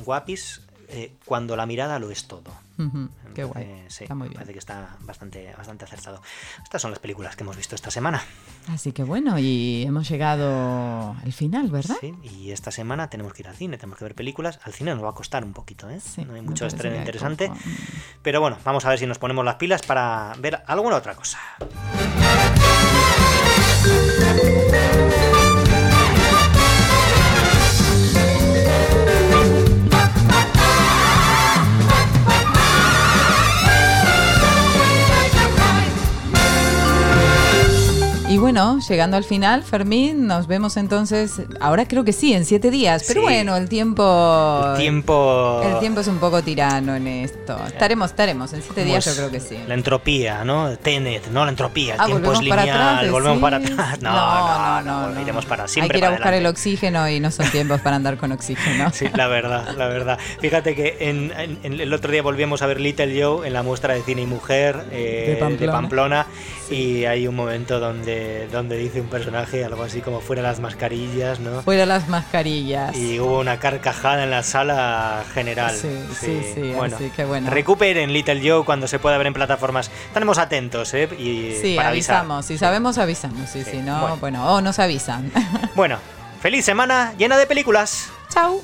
Guapis eh, cuando la mirada lo es todo. Ujú, Qué Eh, guay. sí, Está muy bien. Parece que está bastante, bastante acertado. Estas son las películas que hemos visto esta semana. Así que bueno, y hemos llegado al final, ¿verdad? Sí, y esta semana tenemos que ir al cine, tenemos que ver películas. Al cine nos va a costar un poquito, ¿eh? Sí, no hay mucho estreno interesante. Mm. Pero bueno, vamos a ver si nos ponemos las pilas para ver alguna otra cosa. Bueno, llegando al final, Fermín, nos vemos entonces, ahora creo que sí, en siete días, pero Sí. bueno, el tiempo... El tiempo. El tiempo es un poco tirano en esto. Estaremos, estaremos, en siete ¿cómo días yo creo que sí. La entropía, ¿no? Tenet, no la entropía. El Ah, tiempo es para lineal, atrás, volvemos para atrás. No, no, no, no. iremos para Hay siempre. que ir a buscar el oxígeno y no son tiempos para andar con oxígeno. Sí, la verdad, la verdad. Fíjate que en, en- en el otro día volvíamos a ver Little Joe en la muestra de cine y mujer eh, De Pamplona. Y hay un momento donde, donde dice un personaje algo así como fuera las mascarillas, ¿no? Fuera las mascarillas. Y hubo una carcajada en la sala general. Sí, sí, sí, Bueno, así que bueno. recuperen Little Joe cuando se pueda ver en plataformas. Estaremos atentos, ¿eh? Y Sí, para avisamos. Si sabemos, avisamos. Sí, Sí, si no, bueno. bueno, o nos avisan. Bueno, feliz semana llena de películas. Chau.